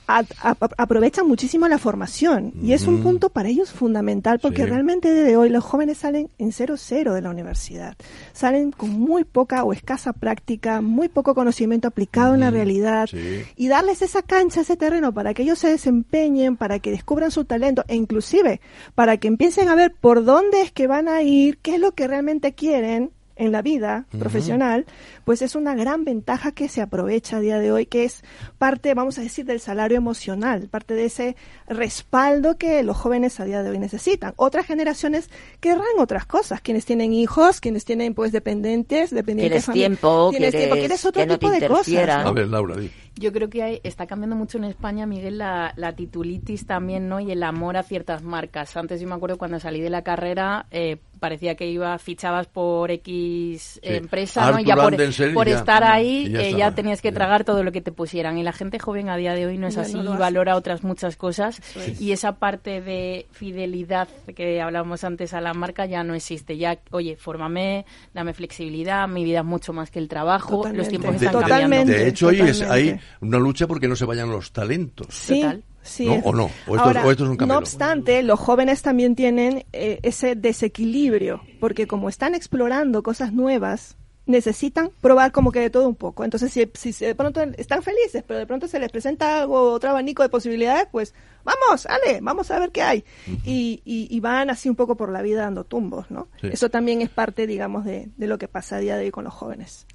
a- a- aprovechan muchísimo la formación y es un punto para ellos fundamental porque Sí. realmente de hoy los jóvenes salen en cero cero de la universidad, salen con muy poca o escasa práctica, muy poco conocimiento aplicado en la realidad Sí. y darles esa cancha, ese terreno para que ellos se desempeñen, para que descubran su talento e inclusive para que empiecen a ver por dónde es que van a ir, qué es lo que realmente quieren en la vida profesional, pues es una gran ventaja que se aprovecha a día de hoy, que es parte, vamos a decir, del salario emocional, parte de ese respaldo que los jóvenes a día de hoy necesitan. Otras generaciones querrán otras cosas, quienes tienen hijos, quienes tienen pues dependientes, dependientes Quieres tiempo, quieres otro que no tipo te de cosas. A ver, Laura, di. Yo creo que hay- está cambiando mucho en España, Miguel, la, la titulitis también, ¿no? Y el amor a ciertas marcas. Antes yo me acuerdo cuando salí de la carrera, eh, parecía que iba, fichabas por X Sí. empresa, ¿no? Y ya por, Andersen, por ya. estar ahí ya eh, ya tenías que ya. tragar todo lo que te pusieran. Y la gente joven a día de hoy no es Ya así, no lo y hace. valora otras muchas cosas. Y esa parte de fidelidad que hablábamos antes a la marca ya no existe. Ya, oye, fórmame, dame flexibilidad, mi vida es mucho más que el trabajo, Totalmente. los tiempos están de- cambiando. de hecho, hoy es, hay una lucha porque no se vayan los talentos. Sí, Total. sí. ¿No? ¿O no? ¿O esto Ahora, o esto es un? No obstante, los jóvenes también tienen eh, ese desequilibrio, porque como están explorando cosas nuevas, necesitan probar como que de todo un poco. Entonces, si, si se- de pronto están felices, pero de pronto se les presenta algo, otro abanico de posibilidades, pues vamos, ale, vamos a ver qué hay. y, y, y van así un poco por la vida dando tumbos, ¿no? Sí. Eso también es parte, digamos, de, de lo que pasa a día de hoy con los jóvenes.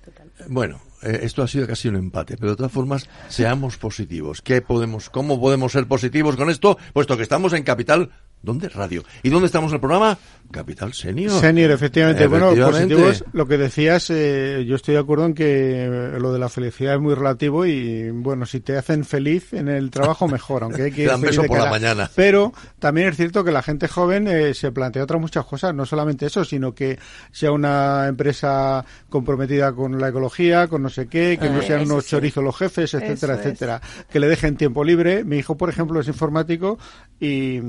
Bueno, eh, esto ha sido casi un empate, pero de todas formas, seamos positivos. ¿Qué podemos, ¿Cómo podemos ser positivos con esto? Puesto que estamos en Capital, ¿dónde? Radio. ¿Y dónde estamos en el programa? Capital Senior. Senior, efectivamente. Bueno, Efectivamente. positivos, lo que decías, eh, yo estoy de acuerdo en que eh, lo de la felicidad es muy relativo y, bueno, si te hacen feliz en el trabajo, (laughs) mejor, aunque hay que Te ir feliz por la mañana. Pero también es cierto que la gente joven eh, se plantea otras muchas cosas, no solamente eso, sino que sea una empresa comprometida con la ecología, con no sé qué, que no Ah, sean unos sí. chorizos los jefes, etcétera, Eso es. etcétera. Que le dejen tiempo libre. Mi hijo, por ejemplo, es informático y,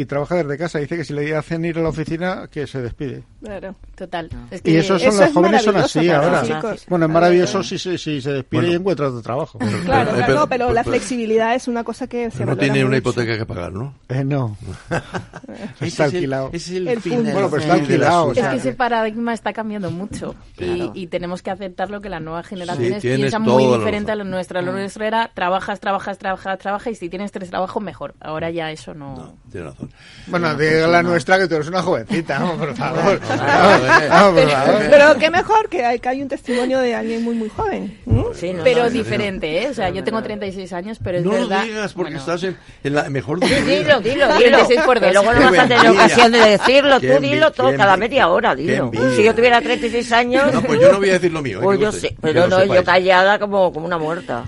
y trabaja desde casa. Dice que si le hacen ir a la oficina, que se despide. Claro. Total. Es Y esos son eso los es jóvenes son así ahora. chicos. Bueno, es maravilloso si, se- si se despide Bueno. y encuentra otro trabajo. Claro, Eh, claro, pero- no, pero la pero- flexibilidad es una cosa que se no tiene una mucho. hipoteca que pagar, ¿no? Eh, no. (laughs) Está es el- alquilado. ese es el, El fin Bueno, pero está fin del alquilado, Es que ese paradigma está cambiando mucho Claro. y, y tenemos que aceptar lo que las nuevas generaciones piensan muy la diferente a razón. lo nuestro. Lo nuestro era trabajas, trabajas, trabajas, trabajas y si tienes tres trabajos mejor. Ahora ya eso no. No, tiene razón. Bueno, diga la nuestra que tú eres una jovencita, vamos, por favor. Vamos, Vamos, por favor. Pero qué mejor que hay, que hay un testimonio de alguien muy, muy joven. no, pero no, diferente, ¿eh? O sea, yo tengo 36 años, pero es No verdad. digas porque bueno, estás en, en la mejor de dilo, dilo, dilo. 36 por Que luego no vas a tener ocasión de decirlo. Tú dilo todo, cada media hora, dilo. Si yo tuviera 36 años, No, pues yo no voy a decir lo mío. eh, pues yo que Pero no, yo callada como, como una muerta.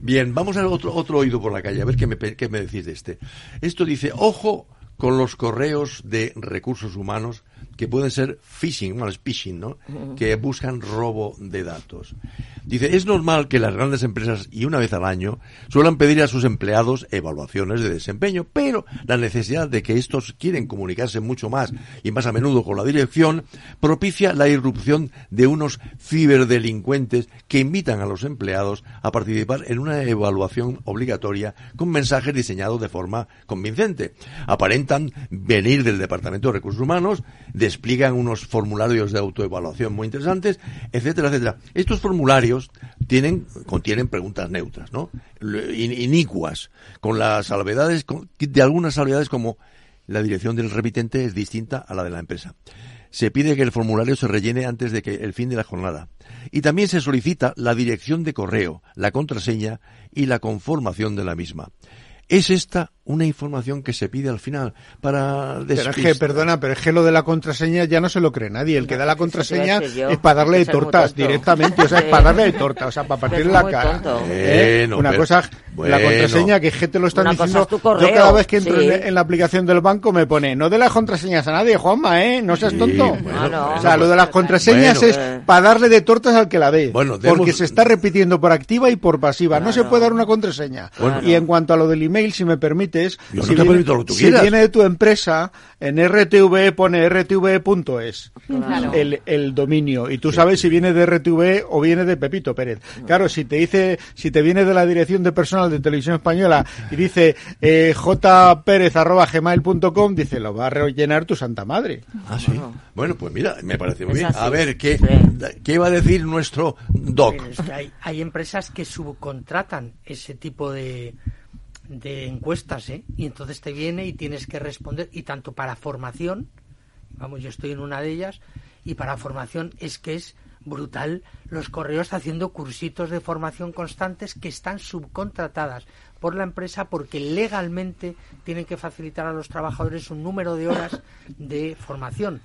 Bien, vamos al otro, otro oído por la calle, a ver qué me, pe- qué me decís de este. Esto dice, ojo con los correos de recursos humanos que pueden ser phishing, bueno, es phishing, ¿no? Que buscan robo de datos. Dice, es normal que las grandes empresas, y una vez al año, suelan pedir a sus empleados evaluaciones de desempeño, pero la necesidad de que estos quieren comunicarse mucho más y más a menudo con la dirección, propicia la irrupción de unos ciberdelincuentes que invitan a los empleados a participar en una evaluación obligatoria con mensajes diseñados de forma convincente. Aparentan venir del Departamento de Recursos Humanos, despliegan unos formularios de autoevaluación muy interesantes, etcétera, etcétera. Estos formularios tienen, contienen preguntas neutras, ¿no? Inicuas, con las salvedades, de algunas salvedades como la dirección del remitente es distinta a la de la empresa. Se pide que el formulario se rellene antes de que el fin de la jornada. Y también se solicita la dirección de correo, la contraseña y la conformación de la misma. ¿Es esta una información que se pide al final para pero es que, perdona, pero es que lo de la contraseña ya no se lo cree nadie. El que da la contraseña es para darle de tortas directamente, o sea, es para darle de tortas, o sea, para partirle la cara. ¿Eh? una cosa, la contraseña que gente lo están diciendo. yo cada vez que entro en, la aplicación del banco me pone, no de las contraseñas a nadie, Juanma, ¿eh? No seas tonto. o sea, lo de las contraseñas es para darle de tortas al que la dé. porque se está repitiendo por activa y por pasiva. No se puede dar una contraseña. Y en cuanto a lo del email, si me permite si, viene, de tu empresa, en RTV pone rtv.es el, el dominio y tú sabes si viene de RTV o viene de Pepito Pérez. Claro, si te dice, si te viene de la dirección de personal de Televisión Española y dice eh, jperez.gmail.com, dice, lo va a rellenar tu santa madre. Ah, sí. Bueno, pues mira, me parece muy bien. A ver, ¿qué, ¿qué va a decir nuestro doc? hay, hay empresas que subcontratan ese tipo de de encuestas, ¿eh? Y entonces te viene y tienes que responder, y tanto para formación, vamos, yo estoy en una de ellas, y para formación es que es brutal los correos haciendo cursitos de formación constantes que están subcontratadas por la empresa porque legalmente tienen que facilitar a los trabajadores un número de horas de formación.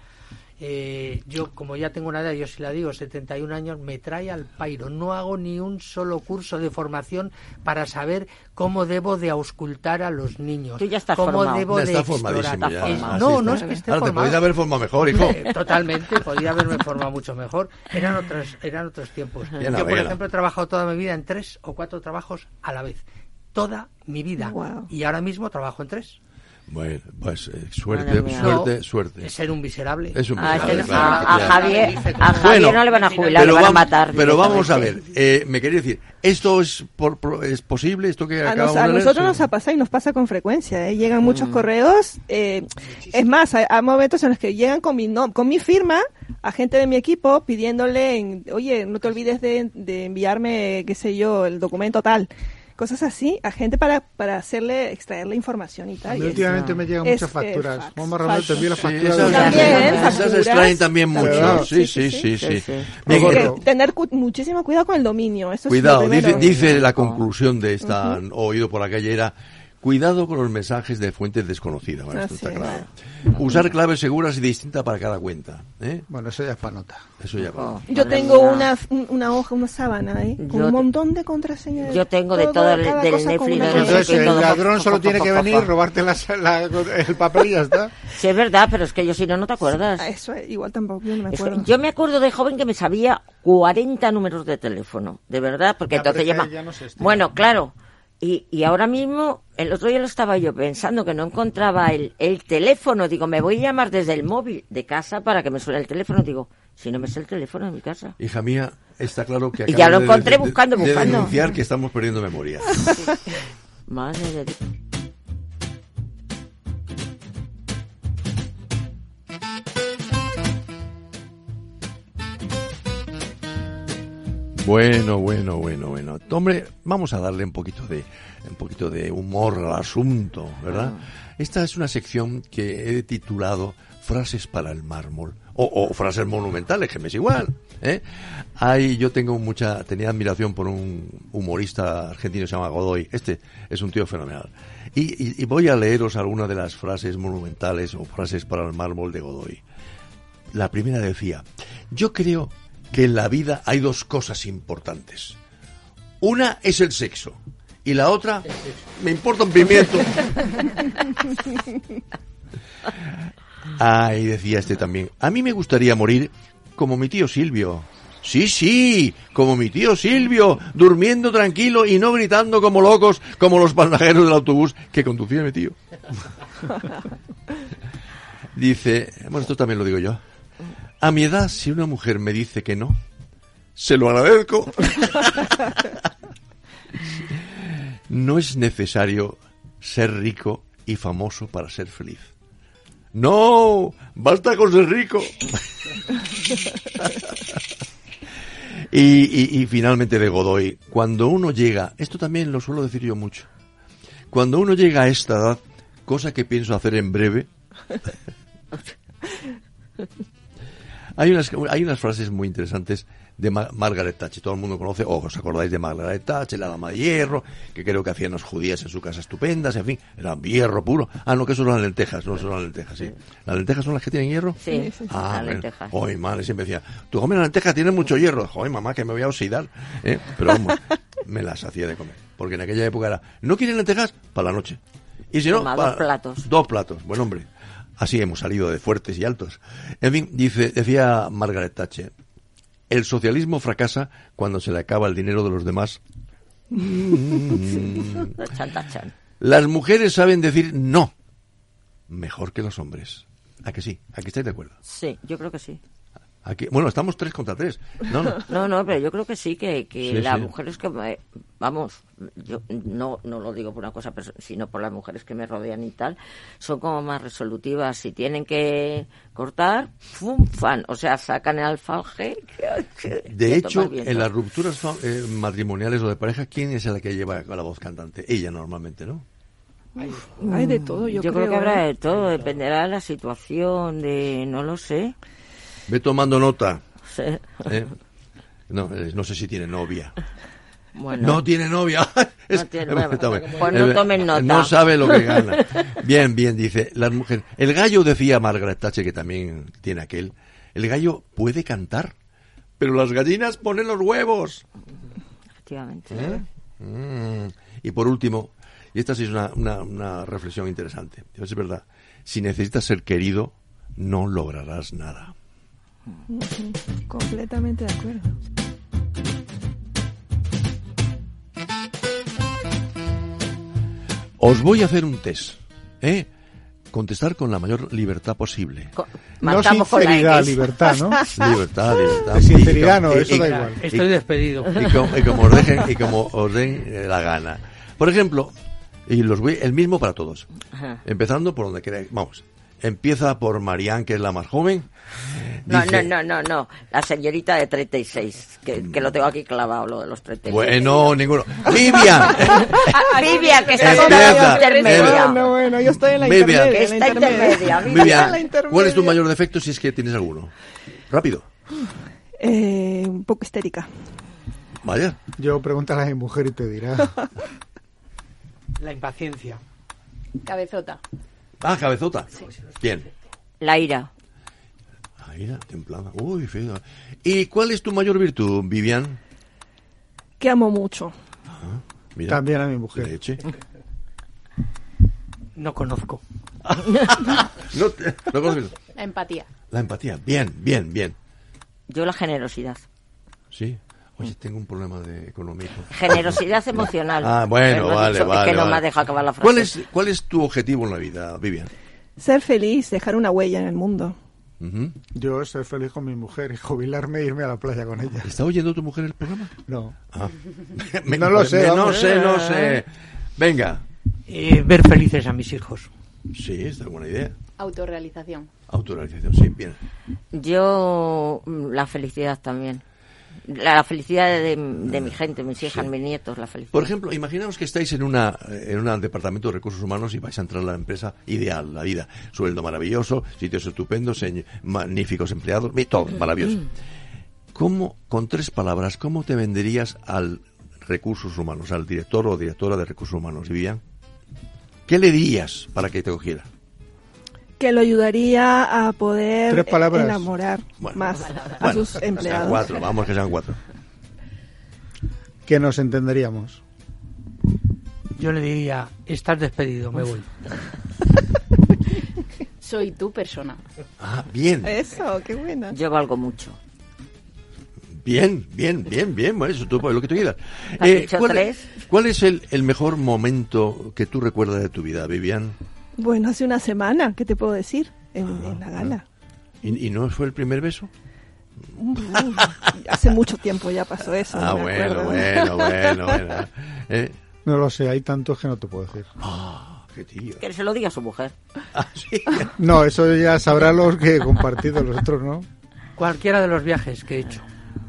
Eh, yo, como ya tengo una edad, yo si la digo, 71 años, me trae al pairo. No hago ni un solo curso de formación para saber cómo debo de auscultar a los niños. Tú ya estás cómo formado. debo de está formadísimo no, no es que esté formado. Te podía haber formado mejor, hijo. Eh, totalmente, podía haberme formado mucho mejor. Eran otros, eran otros tiempos. yo, por ejemplo, he trabajado toda mi vida en tres o cuatro trabajos a la vez. Toda mi vida. Y ahora mismo trabajo en tres. Bueno, pues eh, suerte, suerte, suerte. Es ser un miserable. Es un ah, miserable. a, Javier, a Javier no le van a jubilar, le van a matar. Pero vamos a ver, eh, me quería decir, ¿esto es por, es posible? ¿Esto que a, acabamos a de leer? nosotros nos ha pasado y nos pasa con frecuencia. ¿eh? Llegan muchos mm. correos. Eh, es más, hay, momentos en los que llegan con mi, no, con mi firma a gente de mi equipo pidiéndole, oye, no te olvides de, de enviarme, qué sé yo, el documento tal cosas así a gente para, para hacerle extraer la información y tal. últimamente me llegan muchas facturas. Vamos a te envío las facturas. también, esas extraen también mucho. Sí, sí, sí, sí. tener muchísimo cuidado con el dominio. cuidado, dice, dice la conclusión de esta oído por la calle era Cuidado con los mensajes de fuentes desconocidas. Usar claves seguras y distintas para cada cuenta. ¿eh? Bueno, eso ya es para nota. Eso ya oh, Yo tengo una, una hoja, una sábana ahí, con un montón de contraseñas. Yo tengo de todo, el, del Netflix. Entonces el ladrón solo tiene que venir, robarte el papel y ya está. Sí, es verdad, pero es que yo si no, no te acuerdas. Eso igual tampoco, yo me acuerdo. yo me acuerdo de joven que me sabía 40 números de teléfono, de verdad, porque entonces llama... bueno, claro y, y ahora mismo, el otro día lo estaba yo pensando, que no encontraba el, el teléfono. Digo, me voy a llamar desde el móvil de casa para que me suene el teléfono. Digo, si no me sé el teléfono en mi casa. Hija mía, está claro que... Y ya lo encontré buscando, buscando. De denunciar que estamos perdiendo memoria. (laughs) Madre de Dios. Bueno, bueno, bueno, bueno. Hombre, vamos a darle un poquito de, un poquito de humor al asunto, ¿verdad? Ah. Esta es una sección que he titulado Frases para el mármol. O, frases monumentales, que me es igual. ¿eh? Hay, yo tengo mucha, tenía admiración por un humorista argentino que se llama Godoy. Este es un tío fenomenal. Y, y voy a leeros algunas de las frases monumentales o frases para el mármol de Godoy. La primera decía, yo creo que en la vida hay dos cosas importantes. Una es el sexo y la otra me importa un pimiento. (laughs) Ah, y decía este también. A mí me gustaría morir como mi tío Silvio. Sí, sí, como mi tío Silvio, durmiendo tranquilo y no gritando como locos, como los pasajeros del autobús que conducía mi tío. (laughs) Dice, bueno, esto también lo digo yo. A mi edad, si una mujer me dice que no, se lo agradezco. (laughs) no es necesario ser rico y famoso para ser feliz. No, basta con ser rico. (laughs) y, y, y, finalmente de Godoy, cuando uno llega, esto también lo suelo decir yo mucho, cuando uno llega a esta edad, cosa que pienso hacer en breve, (laughs) hay unas, hay unas frases muy interesantes de Margaret Thatcher. Todo el mundo conoce, o os acordáis de Margaret Thatcher, la dama de hierro, que creo que hacían las judías en su casa estupendas, en fin, era hierro puro. Ah, no, que eso son las lentejas, no son las lentejas, sí. ¿Las lentejas son las que tienen hierro? Sí, ah, las lentejas. Hoy, madre, siempre decía, tú comes la lenteja, tiene mucho hierro. Joder, mamá, que me voy a oxidar. ¿eh? Pero vamos, (laughs) me las hacía de comer. Porque en aquella época era, ¿no quieren lentejas? Para la noche. Y si no, Toma, para, dos platos. Dos platos, buen hombre. Así hemos salido de fuertes y altos. En fin, dice, decía Margaret Thatcher, el socialismo fracasa cuando se le acaba el dinero de los demás. (laughs) Las mujeres saben decir no mejor que los hombres. ¿A que sí? ¿A que estáis de acuerdo? Sí, yo creo que sí. Aquí, bueno, estamos tres contra tres. No, no. No, no, pero yo creo que sí, que, que Sí, las sí. mujeres que, me- vamos, yo no, no lo digo por una cosa, sino por las mujeres que me rodean y tal, son como más resolutivas. Si tienen que cortar, ¡fum! fan, o sea, sacan el alfalje. (laughs) que- que- De hecho, en las rupturas eh, matrimoniales o de pareja, ¿quién es la que lleva la voz cantante? Ella normalmente, ¿no? Hay de todo, yo, Yo creo que ¿eh? habrá de todo, dependerá de la situación, de, no lo sé. Ve tomando nota. Sí. ¿eh? No, eh, no sé si tiene novia. Bueno, No tiene novia. (laughs) Es- tiene- bueno, pues no Eh, tomen nota. No sabe lo que gana. (laughs) Bien, bien, dice. Las mujeres. El gallo decía Margaret Thatcher, que también tiene aquel. El gallo puede cantar, pero las gallinas ponen los huevos. efectivamente. ¿Eh? Mm. Y por último, y esta sí es una, una, una reflexión interesante. Es verdad. Si necesitas ser querido, no lograrás nada. Completamente de acuerdo. Os voy a hacer un test. ¿eh? Contestar con la mayor libertad posible. No con la sinceridad, libertad, ¿no? (laughs) Libertad, libertad. De sinceridad no, eso y- da y- igual. Estoy despedido. Y como, y como os dejen, y como os den eh, la gana. Por ejemplo, y los voy, el mismo para todos. Ajá. Empezando por donde queráis. Vamos. Empieza por Marianne, que es la más joven. No, Dice, no, no, no, no. La señorita de 36, que, que lo tengo aquí clavado, lo de los 36. Bueno, ninguno. (laughs) Vivian. (laughs) Vivian, que está Empieza. todavía intermedia. Bueno, bueno, yo estoy en la Vivian. intermedia. Que en la está intermedia. intermedia. Vivian. Vivian, la intermedia. ¿cuál es tu mayor defecto si es que tienes alguno? Rápido. Eh, un poco histérica. Vaya. Yo pregúntale a mi mujer y te dirá. (laughs) La impaciencia. Cabezota. Ah, cabezota. Bien. La ira. La templada. Uy, feo. ¿Y cuál es tu mayor virtud, Vivian? Que amo mucho. Mira, También a mi mujer. leche. (laughs) No conozco. (laughs) No, te- no conozco. La empatía. La empatía. Bien, bien, bien. Yo la generosidad. Sí. Oye, tengo un problema de económico. Generosidad (laughs) emocional. Ah, bueno, no vale, vale. que no me ha dejado acabar la frase. ¿Cuál es, ¿Cuál es tu objetivo en la vida, Vivian? Ser feliz, dejar una huella en el mundo. Yo ser feliz con mi mujer y jubilarme e irme a la playa con ella. ¿Está oyendo tu mujer el programa? No. Ah. (laughs) No lo sé, No sé, no sé. Venga. Eh, ver felices a mis hijos. Sí, esta es buena idea. Autorrealización. Autorrealización, sí, bien. Yo, mm, la felicidad también. La, felicidad de, de mi gente, mis hijas, mis nietos, la felicidad. Por ejemplo, imaginaos que estáis en una en un departamento de recursos humanos y vais a entrar a la empresa ideal, la vida. Sueldo maravilloso, sitios estupendos, magníficos empleados, todo maravilloso. ¿Cómo, con tres palabras, cómo te venderías al recursos humanos, al director o directora de recursos humanos, Vivian? ¿Qué le dirías para que te cogiera? Que lo ayudaría a poder Tres palabras. enamorar Bueno. más a Bueno, sus sean empleados. cuatro, vamos que sean cuatro. Que nos entenderíamos. Yo le diría, estás despedido, me voy. (laughs) Soy tu persona. Ah, bien. Eso, qué buena. Yo valgo mucho. Bien, bien, bien, bien. Bueno, eso tú, lo que tú quieras. ¿Has dicho ¿cuál, tres? cuál es el, el mejor momento que tú recuerdas de tu vida, Vivian? Bueno, hace una semana, ¿qué te puedo decir? En, Ah, en la gala. ¿Y, y no fue el primer beso? Uh, hace mucho tiempo ya pasó eso. ah, no bueno, bueno, bueno, (laughs) bueno. Eh, No lo sé, hay tantos que no te puedo decir. ah, qué tío. Que se lo diga a su mujer. Ah, sí. (laughs) No, eso ya sabrá los que he compartido, los otros no. Cualquiera de los viajes que he hecho.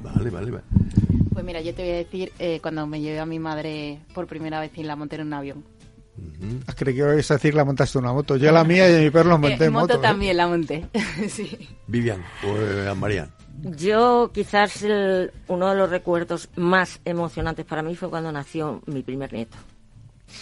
Vale, vale, vale. Pues mira, yo te voy a decir eh, cuando me llevé a mi madre por primera vez y la monté en un avión. Ah, Creí que ibas a decir que la montaste una moto. Yo la mía y mi perro los monté Eh, en moto. ¿eh? también la monté. (laughs) sí. Vivian, o eh, María. Yo quizás el- uno de los recuerdos más emocionantes para mí fue cuando nació mi primer nieto.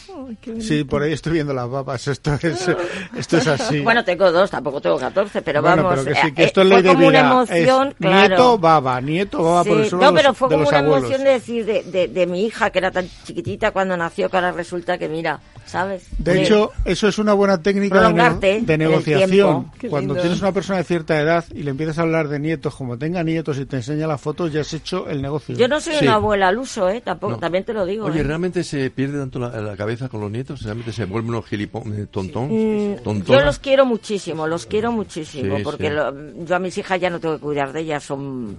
Ay, qué bonito. Sí, por ahí estoy viendo las babas. Esto es, esto es así. Bueno, tengo dos, tampoco tengo 14, pero Bueno, vamos. pero que sí, eh, que esto eh, es ley fue de como una vida. emoción, Es claro. Nieto, baba, nieto, baba, Sí, por eso no, pero fue de como una abuelos. emoción de decir de, de, de mi hija, que era tan chiquitita cuando nació, que ahora resulta que, mira, ¿sabes? De Sí. hecho, eso es una buena técnica de, de negociación. Cuando tienes una persona de cierta edad y le empiezas a hablar de nietos, como tenga nietos y te enseña las fotos, ya has hecho el negocio. Yo no soy Sí. una abuela al uso, ¿eh? Tampoco, No. también te lo digo. Oye, ¿eh? ¿realmente se pierde tanto la, la cabeza con los nietos? ¿Realmente se vuelven unos gilipón, eh, tontón? Mm? Yo los quiero muchísimo, los quiero muchísimo, Sí, porque sí. lo- yo a mis hijas ya no tengo que cuidar de ellas, son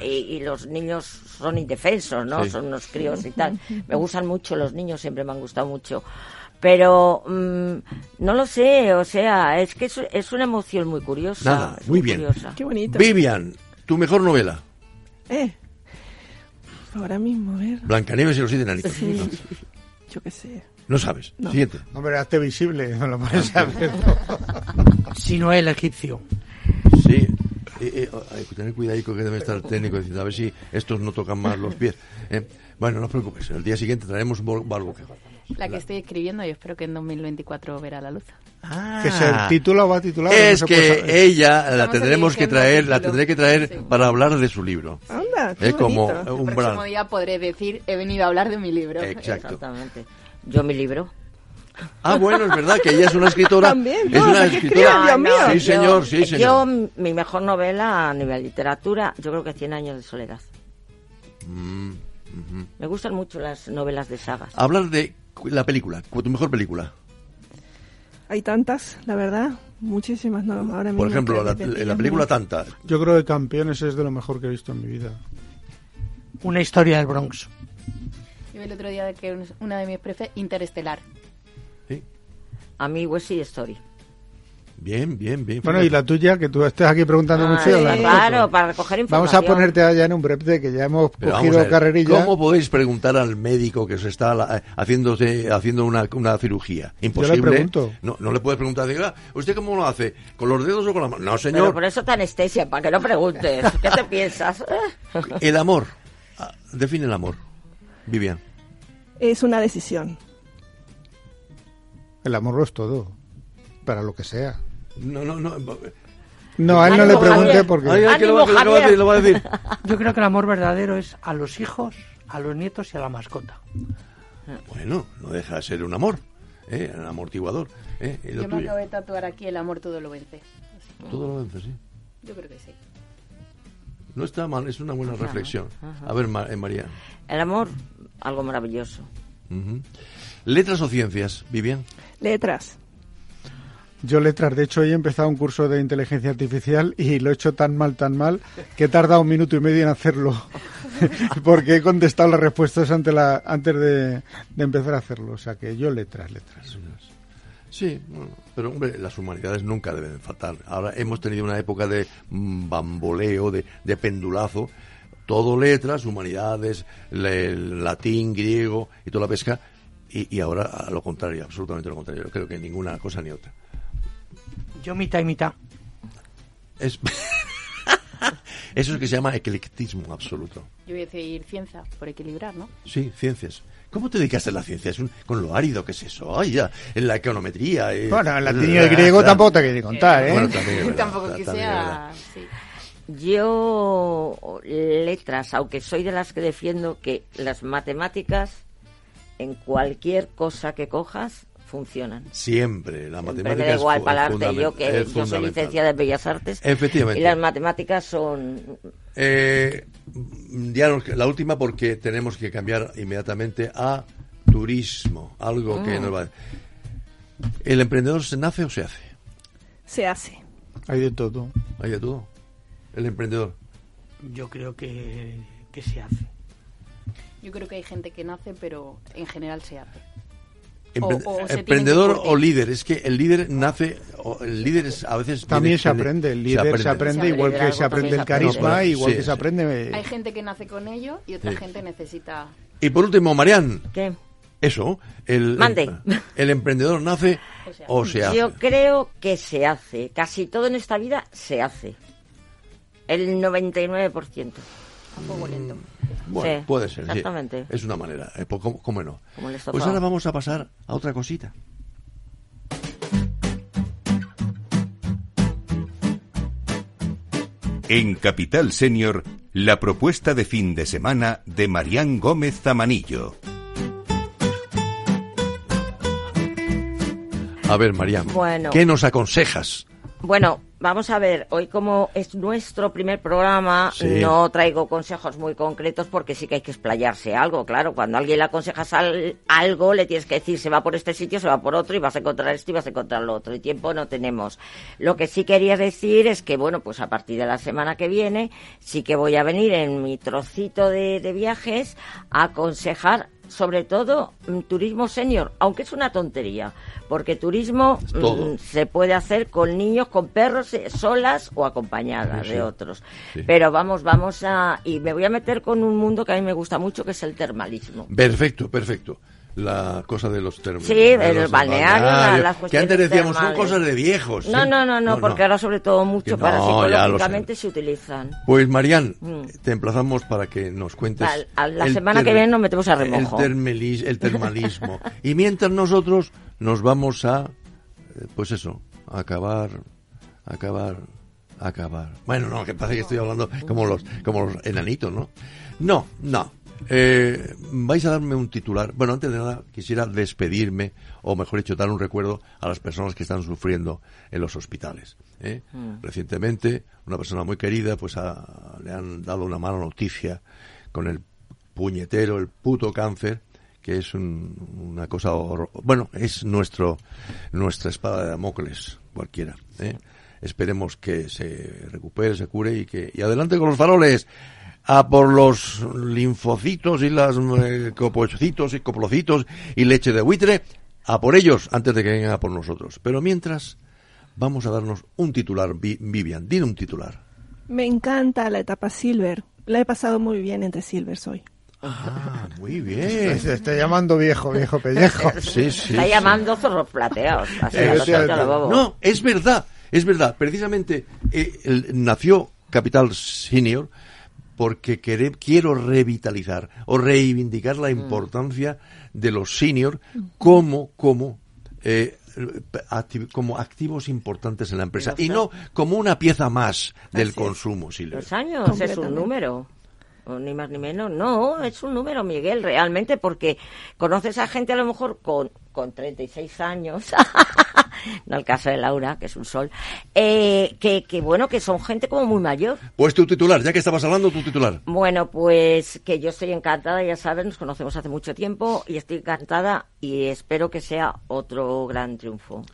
y, y los niños son indefensos, ¿no? Sí. Son unos críos y tal. Me gustan mucho los niños, siempre me han gustado mucho. Pero mm, no lo sé, o sea, es que es, es una emoción muy curiosa. Nada, es muy bien. curiosa. Qué bonito. Vivian, tu mejor novela. Eh. Ahora mismo, a ver. Blancanieves y los siete enanitos. Yo qué sé. No sabes. No. Siguiente. Hombre, hazte visible, no lo. Si no el egipcio. Sí. Eh, eh, hay que tener cuidado que debe estar el técnico diciendo a ver si estos no tocan más los pies. Eh, bueno, no os preocupes. El día siguiente traeremos un balboque. La que estoy escribiendo y espero que en 2024 verá la luz. Que se titula o va a titular. Es no que ella la tendremos que traer, la tendré que traer Sí. para hablar de su libro. Anda, qué Es como bonito. El un próximo día podré decir, he venido a hablar de mi libro. Exacto. Exactamente. Yo mi libro. Ah, bueno, es verdad que ella es una escritora. También, es no, una escritora. escribe, Dios mío. Sí, yo- señor, sí, señor. Yo, mi mejor novela a nivel literatura, yo creo que Cien años de soledad. Mm. Me gustan mucho las novelas de sagas. Hablar de la película, cu- tu mejor película. Hay tantas, la verdad. Muchísimas, no. Ahora mismo. Por ejemplo, la, película Tanta. Yo creo que Campeones es de lo mejor que he visto en mi vida. Una historia del Bronx. Yo el otro día que un- una de mis prefes, Interestelar. ¿sí? A mí, West Side Story. Bien, bien, bien. Bueno, y la tuya, que tú estés aquí preguntando Ah, mucho. claro, para recoger Vamos información. a ponerte allá en un brepte que ya hemos Pero vamos a cogido ver, carrerilla. ¿Cómo podéis preguntar al médico que se está la- haciéndose, haciendo una, una cirugía? Imposible. pregunto. No, no le puedes preguntar, diga, ¿usted cómo lo hace? ¿Con los dedos o con la mano? No, Pero señor. por eso te anestesia, para que no preguntes. ¿Qué te (laughs) piensas? El amor. Ah, Define el amor. Vivian. Es una decisión. El amor lo es todo. Para lo que sea. No, no, no. No, a él no le pregunte porque... Ay, ay, que lo va- Ánimo, que lo va a decir, lo va a decir. (laughs) Yo creo que el amor verdadero es a los hijos, a los nietos y a la mascota. Bueno, no deja de ser un amor. ¿eh? Un amortiguador. ¿eh? Y lo Yo me acabo de tatuar aquí, el amor todo lo vence. Todo lo vence, sí. Yo creo que sí. No está mal, es una buena reflexión. A ver, eh, María. El amor, algo maravilloso. ¿Letras o ciencias, Vivian? Letras. Yo letras, de hecho hoy he empezado un curso de inteligencia artificial y lo he hecho tan mal, tan mal, que he tardado un minuto y medio en hacerlo. (laughs) Porque he contestado las respuestas ante antes de, de empezar a hacerlo. O sea que yo letras, letras. Sí, pero hombre, las humanidades nunca deben faltar. Ahora hemos tenido una época de bamboleo, de, de pendulazo, todo letras, humanidades, le- latín, griego y toda la pesca, y, y ahora a lo contrario, absolutamente lo contrario. Yo creo que ninguna cosa ni otra. Yo mitad y mitad. Es... (laughs) Eso es que se llama eclectismo absoluto. Yo voy a decir ciencia, por equilibrar, ¿no? Sí, ciencias. ¿Cómo te dedicaste a la ciencia? Es un- con lo árido que es eso. Ay, ya, en la econometría. eh, Bueno, el latín y eh, el griego tampoco te quería contar, ¿eh? Bueno, también Tampoco ta- que sea... Sí. Yo, letras, aunque soy de las que defiendo que las matemáticas, en cualquier cosa que cojas, funcionan. Siempre, la Siempre matemática me da igual es, para arte, yo que yo soy licenciada en Bellas Artes Efectivamente. y las matemáticas son Eh, ya nos- la última porque tenemos que cambiar inmediatamente a turismo, algo que Mm. nos va. ¿El emprendedor se nace o se hace? Se hace. Hay de todo. Hay de todo. El emprendedor. Yo creo que, que se hace. Yo creo que hay gente que nace, pero en general se hace. Empre- o emprendedor o líder. Es que el líder nace, o el líder es, a veces También se aprende. El líder se aprende, Se igual que aprende, se aprende el carisma, aprende. igual Sí, que sí. se aprende. Hay gente que nace con ello y otra Sí. gente necesita... Y por último, Marian, ¿qué? eso, el, Mande. el, el emprendedor nace O sea, o se hace. Yo creo que se hace. Casi todo en esta vida se hace. El 99%. A fuego lento. Bueno, Sí, puede ser. sí. exactamente. Es una manera. eh, pues, ¿Cómo, cómo no? Como Pues ahora vamos a pasar a otra cosita. En Capital Senior, la propuesta de fin de semana de Marían Gómez Zamanillo. A ver, Marian, Bueno. ¿qué nos aconsejas? Bueno, vamos a ver, hoy como es nuestro primer programa, Sí. no traigo consejos muy concretos porque sí que hay que explayarse algo, claro. Cuando a alguien le aconsejas al- algo, le tienes que decir se va por este sitio, se va por otro y vas a encontrar esto y vas a encontrar lo otro. Y tiempo no tenemos. Lo que sí quería decir es que, bueno, pues a partir de la semana que viene sí que voy a venir en mi trocito de, de viajes a aconsejar sobre todo mm, turismo senior, aunque es una tontería, porque turismo mm, se puede hacer con niños, con perros, eh, solas o acompañadas sí. de otros. Sí. Pero vamos, vamos a... Y me voy a meter con un mundo que a mí me gusta mucho, que es el termalismo. Perfecto, perfecto. La cosa de los términos. Sí, de el los balneario, balnearios, las Que antes decíamos, son cosas de viejos. No, ¿sí? no, no, no, porque ahora sobre todo mucho no, ya lo sé. psicológicamente se utilizan. Pues Marian, Mm. te emplazamos para que nos cuentes. La semana que viene nos metemos a remojo. El, termelis- el termalismo. y mientras nosotros nos vamos a, eh, pues eso, a acabar, a acabar, a acabar. Bueno, no, que parece que estoy hablando como los, como los enanitos, ¿no? No, no. Eh, vais a darme un titular. Bueno, antes de nada, quisiera despedirme, o mejor dicho, dar un recuerdo a las personas que están sufriendo en los hospitales. ¿eh? Recientemente, una persona muy querida, pues le han dado una mala noticia con el puñetero, el puto cáncer, que es un- una cosa horror- bueno, es nuestro nuestra espada de Damocles, cualquiera. ¿eh? Esperemos que se recupere, se cure y que y adelante con los faroles a por los linfocitos y las eh, copocitos y coplocitos y leche de buitre, a por ellos antes de que vengan a por nosotros. Pero mientras vamos a darnos un titular, Vi- Vivian, dime un titular. Me encanta la etapa Silver. La he pasado muy bien entre Silvers hoy. Ah, (laughs) muy bien. Se está llamando viejo, viejo pellejo. (laughs) Sí, sí. Está sí. llamando zorros plateados. Así. No, es verdad, es verdad. Precisamente eh, el- nació Capital Senior porque quere- quiero revitalizar o reivindicar la importancia de los senior como como eh, acti- como activos importantes en la empresa y no como una pieza más del consumo, Silvia. Los años es un número. O ni más ni menos. No, es un número, Miguel, realmente, porque conoces a gente a lo mejor con, con 36 años, (laughs) no el caso de Laura, que es un sol, eh, que, que bueno, que son gente como muy mayor. Pues tu titular, ya que estabas hablando, tu titular. Bueno, pues que yo estoy encantada, ya saben, nos conocemos hace mucho tiempo y estoy encantada y espero que sea otro gran triunfo.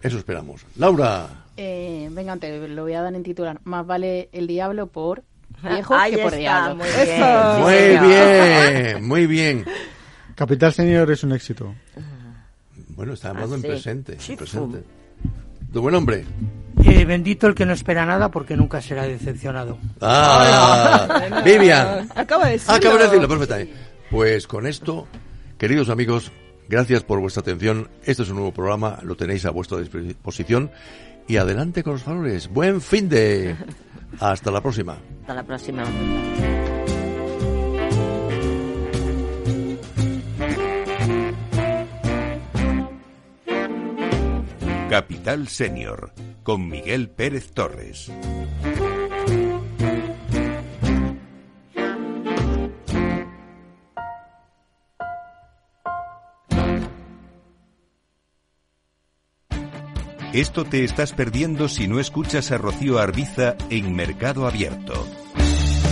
Eso esperamos. Laura. Eh, venga, te lo voy a dar en titular. Más vale el diablo por (laughs) viejo Ahí que por está, diablo. muy bien. Muy bien, muy (laughs) bien. Capital Senior es un éxito. Bueno, está hablando en presente. en Sí, presente. Tu buen hombre. Eh, bendito el que no espera nada porque nunca será decepcionado. Ah, (laughs) Vivian. Acaba de decirlo. Acabo de decirlo perfectamente. Pues con esto, queridos amigos, gracias por vuestra atención. Este es un nuevo programa, lo tenéis a vuestra disposición. Y adelante con los valores. Buen fin de. (laughs) Hasta la próxima. Hasta la próxima. Capital Senior, con Miguel Pérez Torres. Esto te estás perdiendo si no escuchas a Rocío Arbiza en Mercado Abierto.